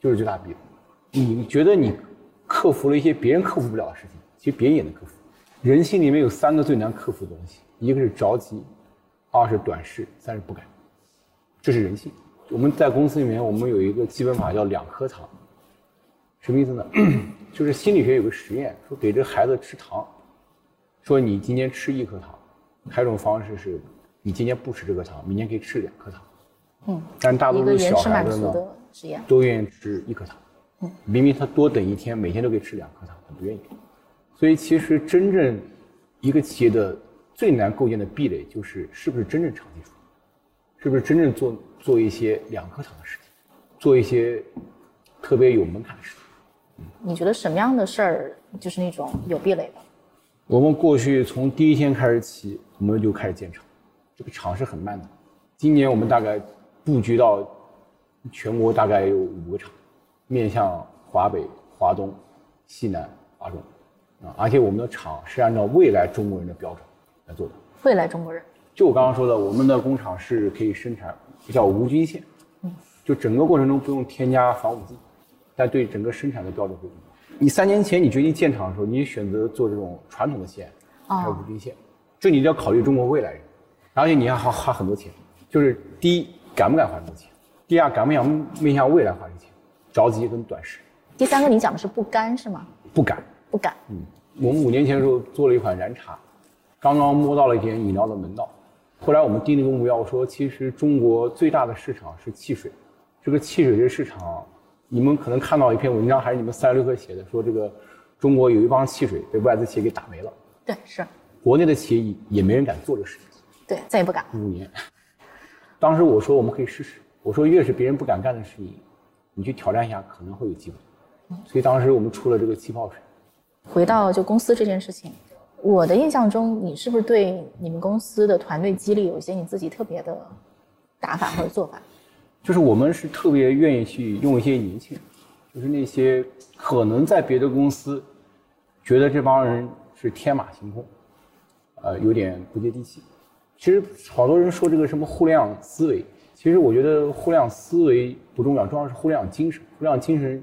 就是最大壁垒。你觉得你克服了一些别人克服不了的事情，其实别人也能克服。人心里面有三个最难克服的东西，一个是着急，二是短视，三是不敢。这是人性。我们在公司里面，我们有一个基本法叫两颗糖。什么意思呢？[clears throat] 就是心理学有个实验，说给这孩子吃糖，说你今天吃一颗糖，还有一种方式是，你今天不吃这颗糖，明天可以吃两颗糖。嗯，但大多数小孩子呢，都愿意吃一颗糖。嗯，明明他多等一天，每天都可以吃两颗糖，他不愿意。所以其实真正一个企业的最难构建的壁垒，就是是不是真正长期主义，是不是真正做做一些两颗糖的事情，做一些特别有门槛的事情。你觉得什么样的事儿就是那种有壁垒的？我们过去从第一天开始起，我们就开始建厂，这个厂是很慢的。今年我们大概布局到全国大概有五个厂，面向华北、华东、西南、华中，啊，而且我们的厂是按照未来中国人的标准来做的。未来中国人？就我刚刚说的，我们的工厂是可以生产叫无菌线，嗯，就整个过程中不用添加防腐剂。但对整个生产的标准会不一样。你三年前你决定建厂的时候，你选择做这种传统的线，还有无菌线，这你要考虑中国未来人，而且你要花花很多钱。就是第一，敢不敢花这么多钱？第二，敢不敢面向未来花这钱？着急跟短视。第三个，你讲的是不甘是吗？不敢，不敢。嗯，我们五年前的时候做了一款燃茶，刚刚摸到了一点饮料的门道。后来我们定了一个目标，说其实中国最大的市场是汽水，这个汽水这市场。你们可能看到一篇文章，还是你们三十六氪写的，说这个中国有一帮汽水被外资企业给打没了。对，是。国内的企业也没人敢做这个事情。对，再也不敢。五年。当时我说我们可以试试，我说越是别人不敢干的事情，你去挑战一下，可能会有机会。所以当时我们出了这个气泡水。回到就公司这件事情，我的印象中，你是不是对你们公司的团队激励有一些你自己特别的打法或者做法？[laughs] 就是我们是特别愿意去用一些年轻人，就是那些可能在别的公司觉得这帮人是天马行空，呃，有点不接地气。其实好多人说这个什么互联网思维，其实我觉得互联网思维不重要，重要是互联网精神。互联网精神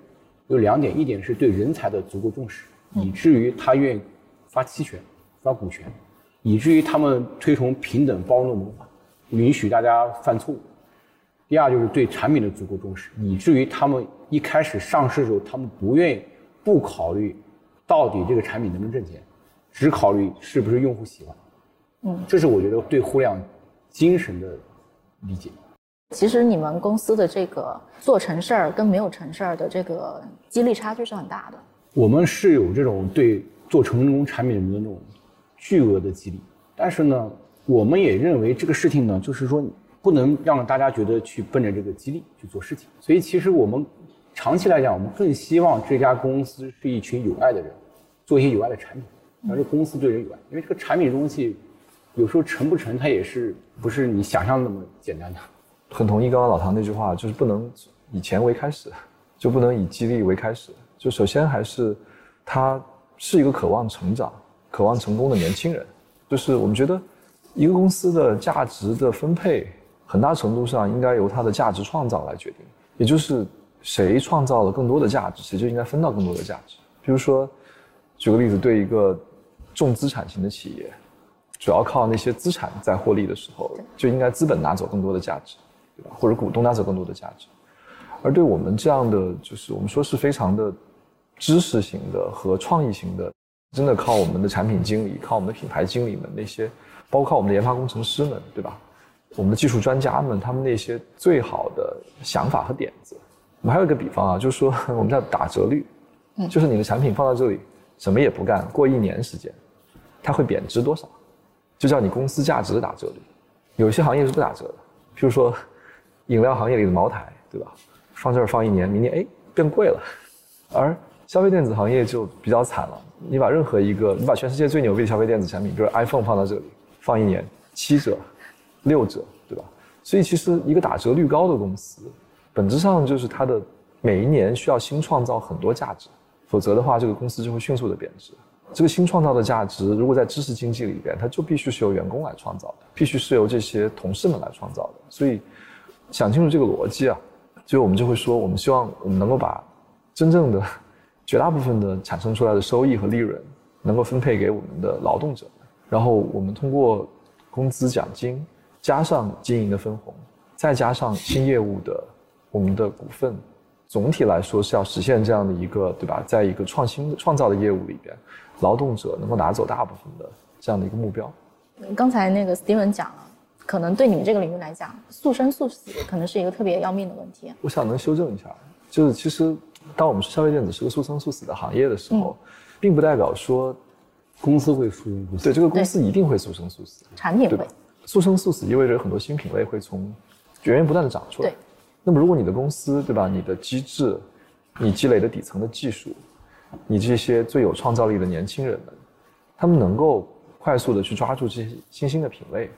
有两点，一点是对人才的足够重视，以至于他愿意发期权、发股权，以至于他们推崇平等包容的文化，允许大家犯错误。第二就是对产品的足够重视，以至于他们一开始上市的时候，他们不愿意不考虑到底这个产品能不能挣钱，只考虑是不是用户喜欢。嗯，这是我觉得对互联网精神的理解。其实你们公司的这个做成事儿跟没有成事儿的这个激励差距是很大的。我们是有这种对做成功产品的那种巨额的激励，但是呢，我们也认为这个事情呢，就是说不能让大家觉得去奔着这个激励去做事情。所以其实我们长期来讲，我们更希望这家公司是一群有爱的人，做一些有爱的产品，让这公司对人有爱。因为这个产品东西有时候成不成，它也是不是你想象那么简单的。很同意刚刚老唐那句话，就是不能以钱为开始，就不能以激励为开始。就首先还是，他是一个渴望成长、渴望成功的年轻人。就是我们觉得，一个公司的价值的分配，很大程度上应该由它的价值创造来决定。也就是谁创造了更多的价值，谁就应该分到更多的价值。比如说，举个例子，对一个重资产型的企业，主要靠那些资产在获利的时候，就应该资本拿走更多的价值。对吧？或者股东拿走更多的价值，而对我们这样的，就是我们说是非常的知识型的和创意型的，真的靠我们的产品经理、靠我们的品牌经理们那些，包括我们的研发工程师们，对吧？我们的技术专家们，他们那些最好的想法和点子。我们还有一个比方啊，就是说 [laughs] 我们叫打折率，就是你的产品放到这里，什么也不干，过一年时间，它会贬值多少？就叫你公司价值的打折率。有些行业是不打折的，譬如说。饮料行业里的茅台，对吧？放这儿放一年，明年哎变贵了。而消费电子行业就比较惨了，你把任何一个，你把全世界最牛逼的消费电子产品，比如 iPhone 放到这里，放一年七折、六折，对吧？所以其实一个打折率高的公司，本质上就是它的每一年需要新创造很多价值，否则的话，这个公司就会迅速的贬值。这个新创造的价值，如果在知识经济里边，它就必须是由员工来创造的，必须是由这些同事们来创造的。所以。想清楚这个逻辑啊，就我们就会说，我们希望我们能够把真正的绝大部分的产生出来的收益和利润，能够分配给我们的劳动者，然后我们通过工资奖金加上经营的分红，再加上新业务的我们的股份，总体来说是要实现这样的一个对吧？在一个创新创造的业务里边，劳动者能够拿走大部分的这样的一个目标。刚才那个 Steven 讲了。可能对你们这个领域来讲，速生速死可能是一个特别要命的问题。我想能修正一下，就是其实当我们说消费电子是个速生速死的行业的时候，并不代表说公司会速生速死。对，这个公司一定会速生速死。产品会速生速死，意味着很多新品类会从源源不断的长出来。对。那么如果你的公司对吧，你的机制，你积累的底层的技术，你这些最有创造力的年轻人们，他们能够快速的去抓住这些新兴的品类。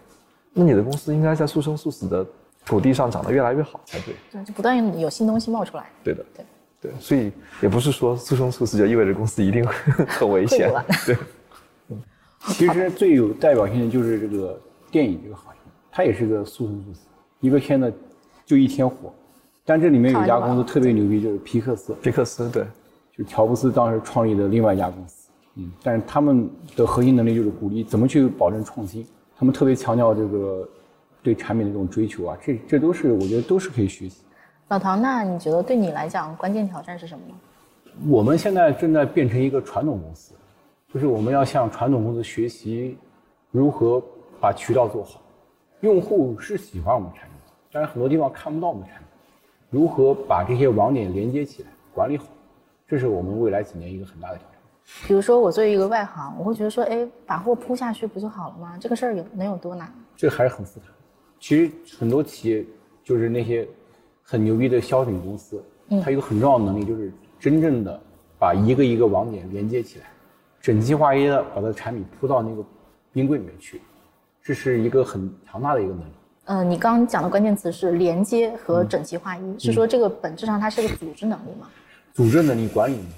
那你的公司应该在速生速死的土地上长得越来越好才对。对，就不断有新东西冒出来。对的，对对，所以也不是说速生速死就意味着公司一定 [laughs] 很危险。对。[laughs] 其实最有代表性的就是这个电影这个行业，它也是个速生速死，一个片子就一天火。但这里面有一家公司特别牛逼，就是皮克斯。皮克斯对，就乔布斯当时创立的另外一家公司。嗯，但是他们的核心能力就是鼓励怎么去保证创新。他们特别强调这个对产品的这种追求啊，这这都是我觉得都是可以学习。老唐，那你觉得对你来讲关键挑战是什么呢？我们现在正在变成一个传统公司，就是我们要向传统公司学习如何把渠道做好。用户是喜欢我们产品，但是很多地方看不到我们产品。如何把这些网点连接起来，管理好，这是我们未来几年一个很大的挑战。比如说，我作为一个外行，我会觉得说，哎，把货铺下去不就好了吗？这个事儿有能有多难？这还是很复杂。其实很多企业就是那些很牛逼的消费品公司，它有个很重要的能力，就是真正的把一个一个网点连接起来，整齐划一的把它的产品铺到那个冰柜里面去，这是一个很强大的一个能力。嗯，你刚刚讲的关键词是连接和整齐划一，是说这个本质上它是个组织能力吗？组织能力、管理能力、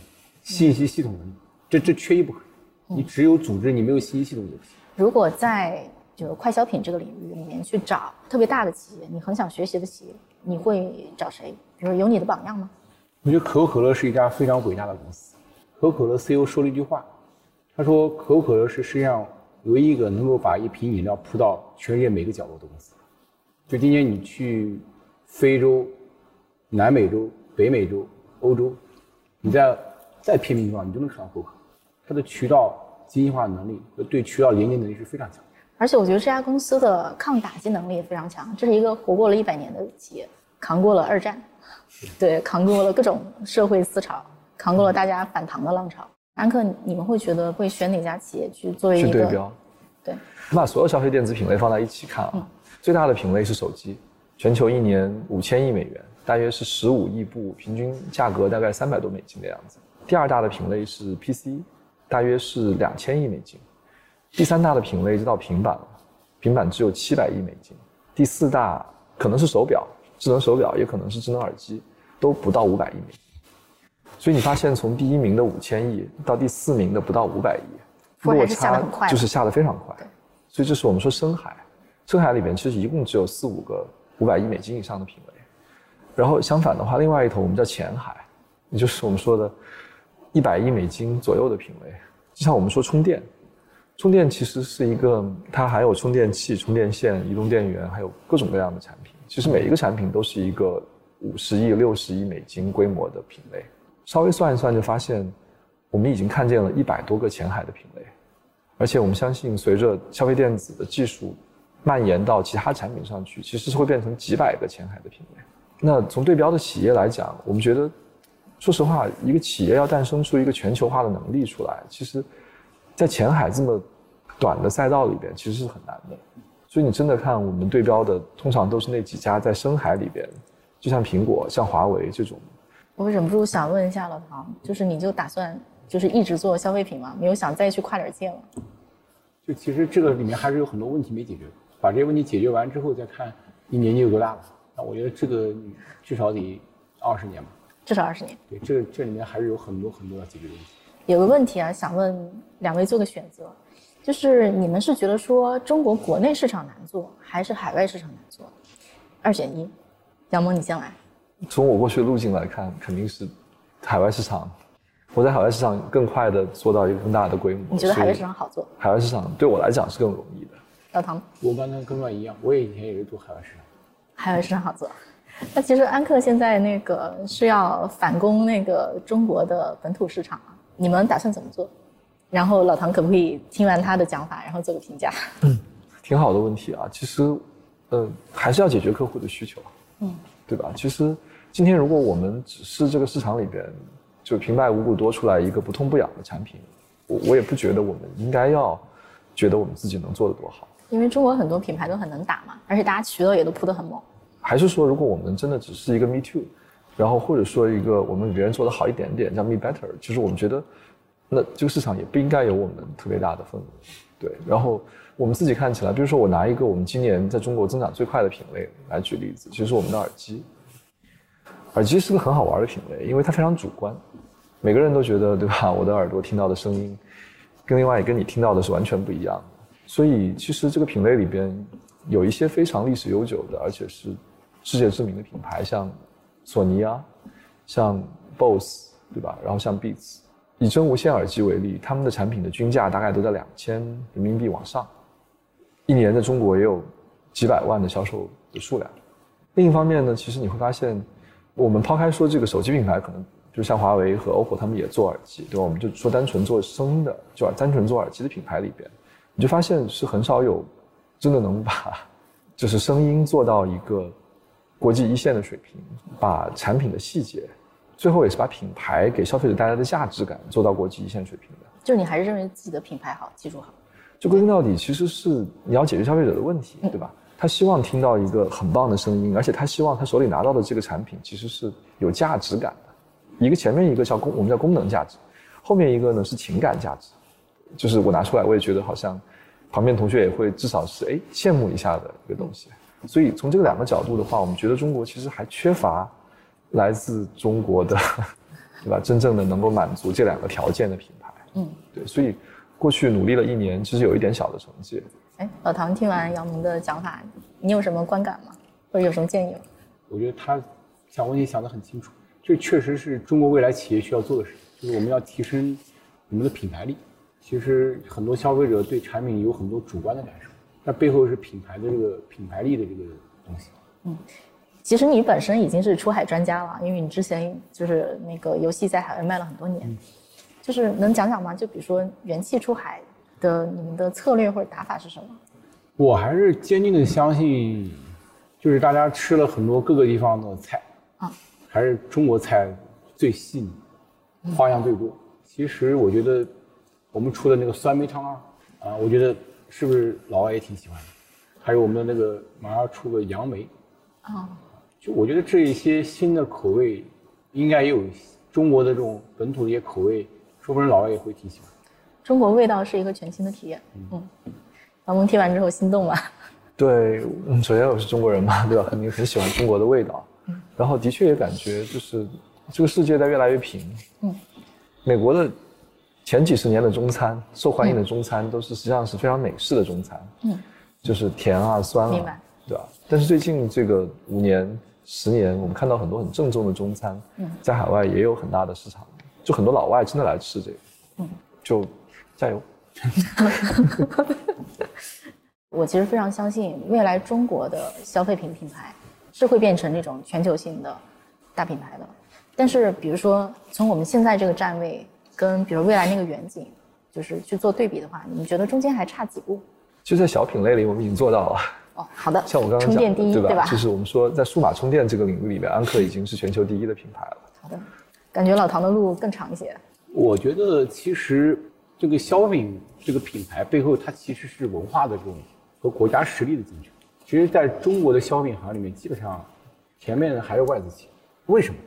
信息系统能力。这这缺一不可，你只有组织，你没有信息系统就不行。如果在就是快消品这个领域里面去找特别大的企业，你很想学习的企业，你会找谁？比如有你的榜样吗？我觉得可口可乐是一家非常伟大的公司。可口可乐 CEO 说了一句话，他说可口可乐是世界上唯一一个能够把一瓶饮料铺到全世界每个角落的公司。就今天你去非洲、南美洲、北美洲、欧洲，你在再偏僻地方，你都能看到获客。它的渠道精细化能力和对渠道连接能力是非常强。而且我觉得这家公司的抗打击能力也非常强。这是一个活过了一百年的企业，扛过了二战，对，扛过了各种社会思潮，扛过了大家反唐的浪潮。安克，你们会觉得会选哪家企业去作为一个对标？对，把所有消费电子品类放在一起看啊，最大的品类是手机，全球一年五千亿美元，大约是十五亿部，平均价格大概三百多美金的样子。第二大的品类是 PC，大约是两千亿美金。第三大的品类就到平板了，平板只有七百亿美金。第四大可能是手表，智能手表也可能是智能耳机，都不到五百亿美金。所以你发现从第一名的五千亿到第四名的不到五百亿，落差就是下的非常快。所以这是我们说深海，深海里面其实一共只有四五个五百亿美金以上的品类。然后相反的话，另外一头我们叫浅海，也就是我们说的，一百亿美金左右的品类。就像我们说充电。充电其实是一个，它还有充电器、充电线、移动电源，还有各种各样的产品。其实每一个产品都是一个五十亿、六十亿美金规模的品类。稍微算一算，就发现我们已经看见了一百多个前海的品类。而且我们相信，随着消费电子的技术蔓延到其他产品上去，其实是会变成几百个前海的品类。那从对标的企业来讲，我们觉得，说实话，一个企业要诞生出一个全球化的能力出来，其实。在前海这么短的赛道里边，其实是很难的。所以你真的看我们对标的，通常都是那几家在深海里边，就像苹果、像华为这种。我忍不住想问一下老唐，就是你就打算就是一直做消费品吗？没有想再去跨点界吗？就其实这个里面还是有很多问题没解决，把这些问题解决完之后再看你年纪有多大了。那我觉得这个至少得二十年吧。至少二十年。对，这这里面还是有很多很多要解决的问题。有个问题啊，想问两位做个选择，就是你们是觉得说中国国内市场难做，还是海外市场难做？二选一，杨萌你先来。从我过去的路径来看，肯定是海外市场。我在海外市场更快的做到一个更大的规模。你觉得海外市场好做？海外市场对我来讲是更容易的。老唐，我刚才跟乱一样，我也以前也是做海外市场。海外市场好做。那其实安克现在那个是要反攻那个中国的本土市场。你们打算怎么做？然后老唐可不可以听完他的讲法，然后做个评价？嗯，挺好的问题啊。其实，呃，还是要解决客户的需求，嗯，对吧？其实今天如果我们只是这个市场里边就平白无故多出来一个不痛不痒的产品，我我也不觉得我们应该要觉得我们自己能做得多好。因为中国很多品牌都很能打嘛，而且大家渠道也都铺得很猛。还是说，如果我们真的只是一个 Me Too？然后或者说一个我们比别人做的好一点点，叫 me better，其实我们觉得，那这个市场也不应该有我们特别大的份额，对。然后我们自己看起来，比如说我拿一个我们今年在中国增长最快的品类来举例子，其实我们的耳机，耳机是个很好玩的品类，因为它非常主观，每个人都觉得对吧？[laughs] 我的耳朵听到的声音，跟另外跟你听到的是完全不一样的。所以其实这个品类里边有一些非常历史悠久的，而且是世界知名的品牌，像。索尼啊，像 BOSS 对吧？然后像 Beats，以真无线耳机为例，他们的产品的均价大概都在两千人民币往上，一年在中国也有几百万的销售的数量。另一方面呢，其实你会发现，我们抛开说这个手机品牌，可能就像华为和 OPPO 他们也做耳机，对吧？我们就说单纯做声音的，就单纯做耳机的品牌里边，你就发现是很少有真的能把就是声音做到一个。国际一线的水平，把产品的细节，最后也是把品牌给消费者带来的价值感做到国际一线水平的。就你还是认为自己的品牌好，技术好？就归根到底，其实是你要解决消费者的问题，对吧？他希望听到一个很棒的声音，而且他希望他手里拿到的这个产品其实是有价值感的。一个前面一个叫功，我们叫功能价值，后面一个呢是情感价值，就是我拿出来我也觉得好像，旁边同学也会至少是哎羡慕一下的一个东西。所以从这个两个角度的话，我们觉得中国其实还缺乏来自中国的，对吧？真正的能够满足这两个条件的品牌。嗯，对。所以过去努力了一年，其实有一点小的成绩。哎，老唐，听完姚明的讲法，你有什么观感吗？或者有什么建议吗？我觉得他想问题想得很清楚，这确实是中国未来企业需要做的事情，就是我们要提升我们的品牌力。其实很多消费者对产品有很多主观的感受。那背后是品牌的这个品牌力的这个东西。嗯，其实你本身已经是出海专家了，因为你之前就是那个游戏在海外卖了很多年，就是能讲讲吗？就比如说元气出海的你们的策略或者打法是什么？我还是坚定的相信，就是大家吃了很多各个地方的菜，啊，还是中国菜最细腻，花样最多。其实我觉得我们出的那个酸梅汤啊，啊，我觉得是不是老外也挺喜欢的？还有我们的那个马上出个杨梅，啊。就我觉得这一些新的口味，应该也有中国的这种本土的一些口味，说不定老外也会挺喜欢。中国味道是一个全新的体验。嗯，老孟听完之后心动了？对，首先我是中国人嘛，[laughs] 对吧？肯定很喜欢中国的味道。嗯，然后的确也感觉就是这个世界在越来越平。嗯，美国的前几十年的中餐受欢迎的中餐都是实际上是非常美式的中餐。嗯，就是甜啊酸啊，对吧？但是最近这个五年。十年，我们看到很多很正宗的中餐，在海外也有很大的市场，就很多老外真的来吃这个，嗯，就加油。[laughs] [laughs] 我其实非常相信，未来中国的消费品品牌是会变成那种全球性的大品牌的。但是，比如说从我们现在这个站位跟比如未来那个远景，就是去做对比的话，你们觉得中间还差几步？就在小品类里，我们已经做到了。哦，好的。像我刚刚讲，对吧？就是我们说，在数码充电这个领域里面，安克已经是全球第一的品牌了。好的，感觉老唐的路更长一些。我觉得其实这个消品这个品牌背后，它其实是文化的这种和国家实力的竞争。其实，在中国的消品行里面，基本上前面还是外资企业。为什么？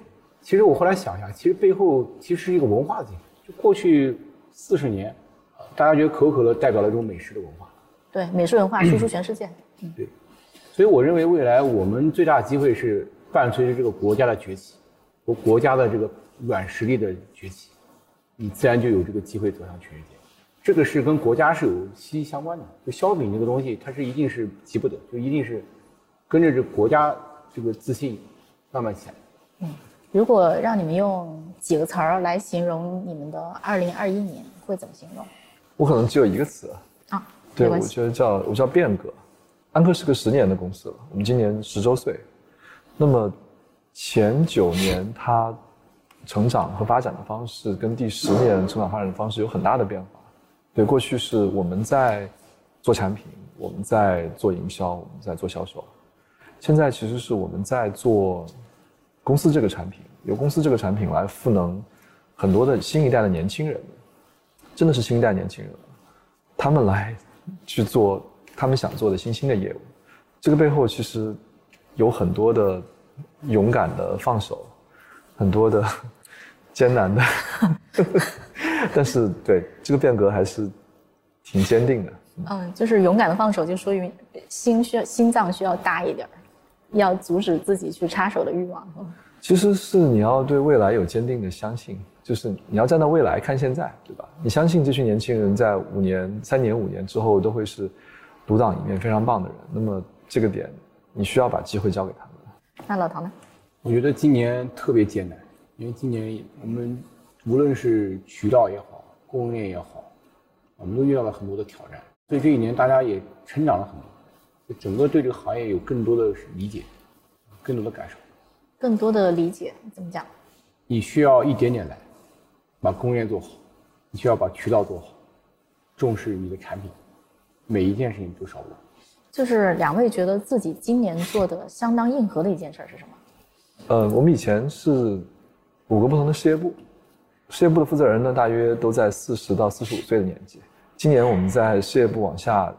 其实我后来想一下，其实背后其实是一个文化的进程。就过去四十年，大家觉得可口可乐代表了一种美食的文化。对，美食文化输出全世界。嗯对，所以我认为未来我们最大的机会是伴随着这个国家的崛起和国家的这个软实力的崛起，你自然就有这个机会走向全世界。这个是跟国家是有息息相关的。就消费品这个东西，它是一定是急不得，就一定是跟着这国家这个自信慢慢起来。嗯，如果让你们用几个词儿来形容你们的二零二一年，会怎么形容？我可能只有一个词啊，对，我觉得叫我叫变革。安克是个十年的公司了，我们今年十周岁。那么前九年它成长和发展的方式跟第十年成长发展的方式有很大的变化。对，过去是我们在做产品，我们在做营销，我们在做销售。现在其实是我们在做公司这个产品，由公司这个产品来赋能很多的新一代的年轻人，真的是新一代年轻人，他们来去做。他们想做的新兴的业务，这个背后其实有很多的勇敢的放手，很多的 [laughs] 艰难的，[laughs] 但是对这个变革还是挺坚定的。嗯，就是勇敢的放手，就说明心需要心脏需要大一点儿要阻止自己去插手的欲望。其实是你要对未来有坚定的相信，就是你要站到未来看现在，对吧？你相信这群年轻人在五年、三年、五年之后都会是。独当一面非常棒的人，那么这个点你需要把机会交给他们。那老唐呢？我觉得今年特别艰难，因为今年我们无论是渠道也好，供应链也好，我们都遇到了很多的挑战。所以这一年大家也成长了很多，整个对这个行业有更多的理解，更多的感受。更多的理解怎么讲？你需要一点点来，把工业做好，你需要把渠道做好，重视你的产品。每一件事情都少不了。就是两位觉得自己今年做的相当硬核的一件事是什么？呃，我们以前是五个不同的事业部，事业部的负责人呢，大约都在四十到四十五岁的年纪。今年我们在事业部往下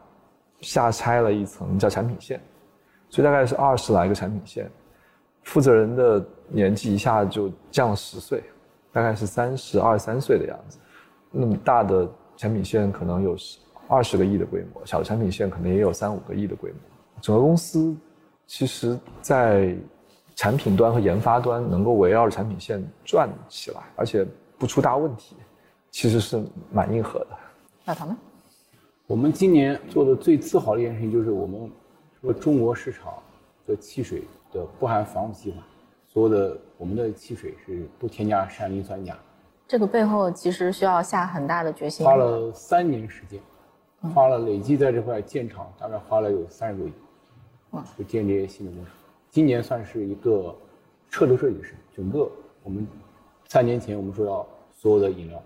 下拆了一层，叫产品线，所以大概是二十来个产品线，负责人的年纪一下就降了十岁，大概是三十二三岁的样子。那么大的产品线可能有十。二十个亿的规模，小的产品线可能也有三五个亿的规模。整个公司其实，在产品端和研发端能够围绕着产品线转起来，而且不出大问题，其实是蛮硬核的。那他们？我们今年做的最自豪的一件事情就是我们说中国市场的汽水的不含防腐剂嘛，所有的我们的汽水是不添加山梨酸钾。这个背后其实需要下很大的决心。花了三年时间。花了累计在这块建厂，大概花了有三十多亿，啊，就建这些新的工厂。今年算是一个彻头彻底是整个我们三年前我们说要所有的饮料，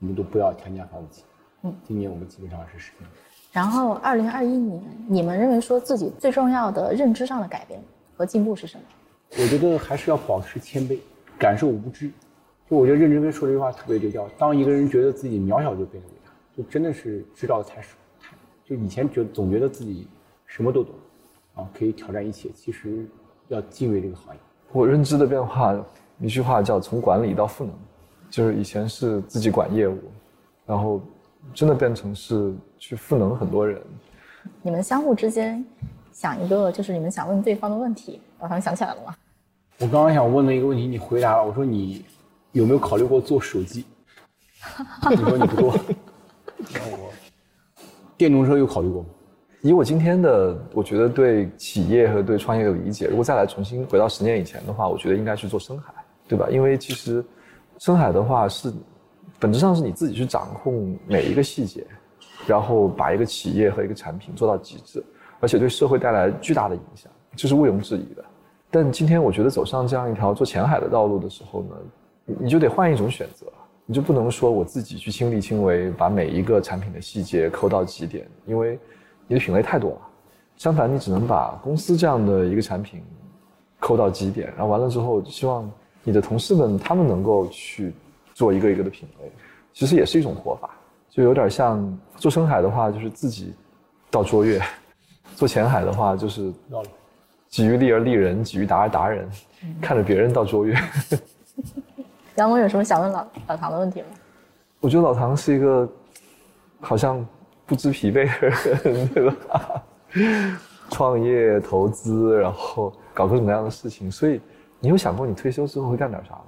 我们都不要添加防腐剂。嗯，今年我们基本上是实现。然后，二零二一年，你们认为说自己最重要的认知上的改变和进步是什么？我觉得还是要保持谦卑，感受无知。就我觉得任正非说这句话特别对，叫当一个人觉得自己渺小，就变得伟大。就真的是知道太少，太就以前觉总觉得自己什么都懂，啊，可以挑战一切。其实要敬畏这个行业。我认知的变化，一句话叫从管理到赋能，就是以前是自己管业务，然后真的变成是去赋能很多人。你们相互之间想一个就是你们想问对方的问题，把他们想起来了吗？我刚刚想问的一个问题，你回答了。我说你有没有考虑过做手机？[laughs] 你说你不做。那我电动车有考虑过吗？以我今天的，我觉得对企业和对创业的理解，如果再来重新回到十年以前的话，我觉得应该去做深海，对吧？因为其实深海的话是本质上是你自己去掌控每一个细节，然后把一个企业和一个产品做到极致，而且对社会带来巨大的影响，这是毋庸置疑的。但今天我觉得走上这样一条做前海的道路的时候呢，你就得换一种选择，你就不能说我自己去亲力亲为，把每一个产品的细节抠到极点，因为你的品类太多了。相反，你只能把公司这样的一个产品抠到极点，然后完了之后，希望你的同事们他们能够去做一个一个的品类，其实也是一种活法，就有点像做深海的话，就是自己到卓越；[laughs] 做浅海的话，就是到了。己欲立而立人，己欲达而达人，看着别人到卓越。[laughs] 杨总有什么想问老老唐的问题吗？我觉得老唐是一个好像不知疲惫的人，[laughs] 对吧？创业、投资，然后搞各种各样的事情。所以，你有想过你退休之后会干点啥吗？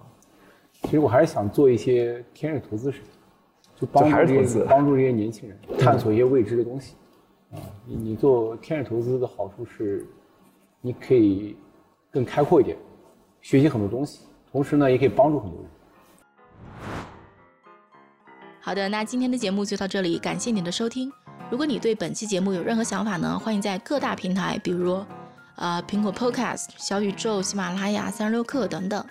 其实我还是想做一些天使投资事情，就帮助这些帮助这些年轻人探索一些未知的东西。啊，你你做天使投资的好处是。你可以更开阔一点，学习很多东西，同时呢，也可以帮助很多人。好的，那今天的节目就到这里，感谢你的收听。如果你对本期节目有任何想法呢，欢迎在各大平台，比如呃苹果 Podcast、小宇宙、喜马拉雅、三十六课等等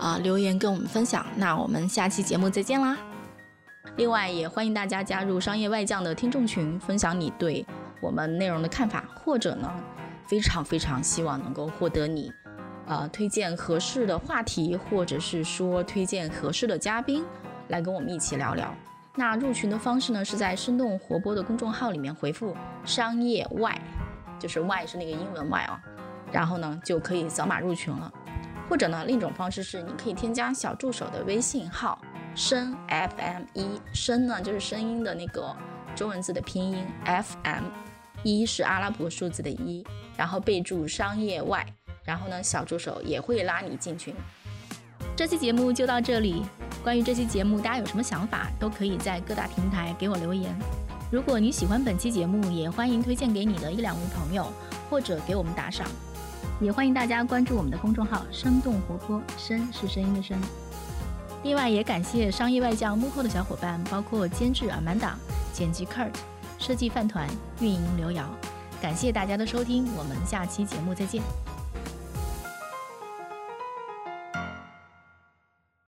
啊留言跟我们分享。那我们下期节目再见啦！另外，也欢迎大家加入商业外将的听众群，分享你对我们内容的看法，或者呢。非常非常希望能够获得你，呃，推荐合适的话题，或者是说推荐合适的嘉宾，来跟我们一起聊聊。那入群的方式呢，是在生动活泼的公众号里面回复“商业外”，就是“外”是那个英文“外”啊，然后呢就可以扫码入群了。或者呢，另一种方式是，你可以添加小助手的微信号“声 FM 一”，声呢就是声音的那个中文字的拼音 “FM”，一是阿拉伯数字的一。然后备注商业外，然后呢，小助手也会拉你进群。这期节目就到这里。关于这期节目，大家有什么想法，都可以在各大平台给我留言。如果你喜欢本期节目，也欢迎推荐给你的一两位朋友，或者给我们打赏。也欢迎大家关注我们的公众号“生动活泼”，声是声音的声。另外，也感谢商业外教幕后的小伙伴，包括监制阿曼达、剪辑 Kurt、设计饭团、运营刘瑶。感谢大家的收听，我们下期节目再见。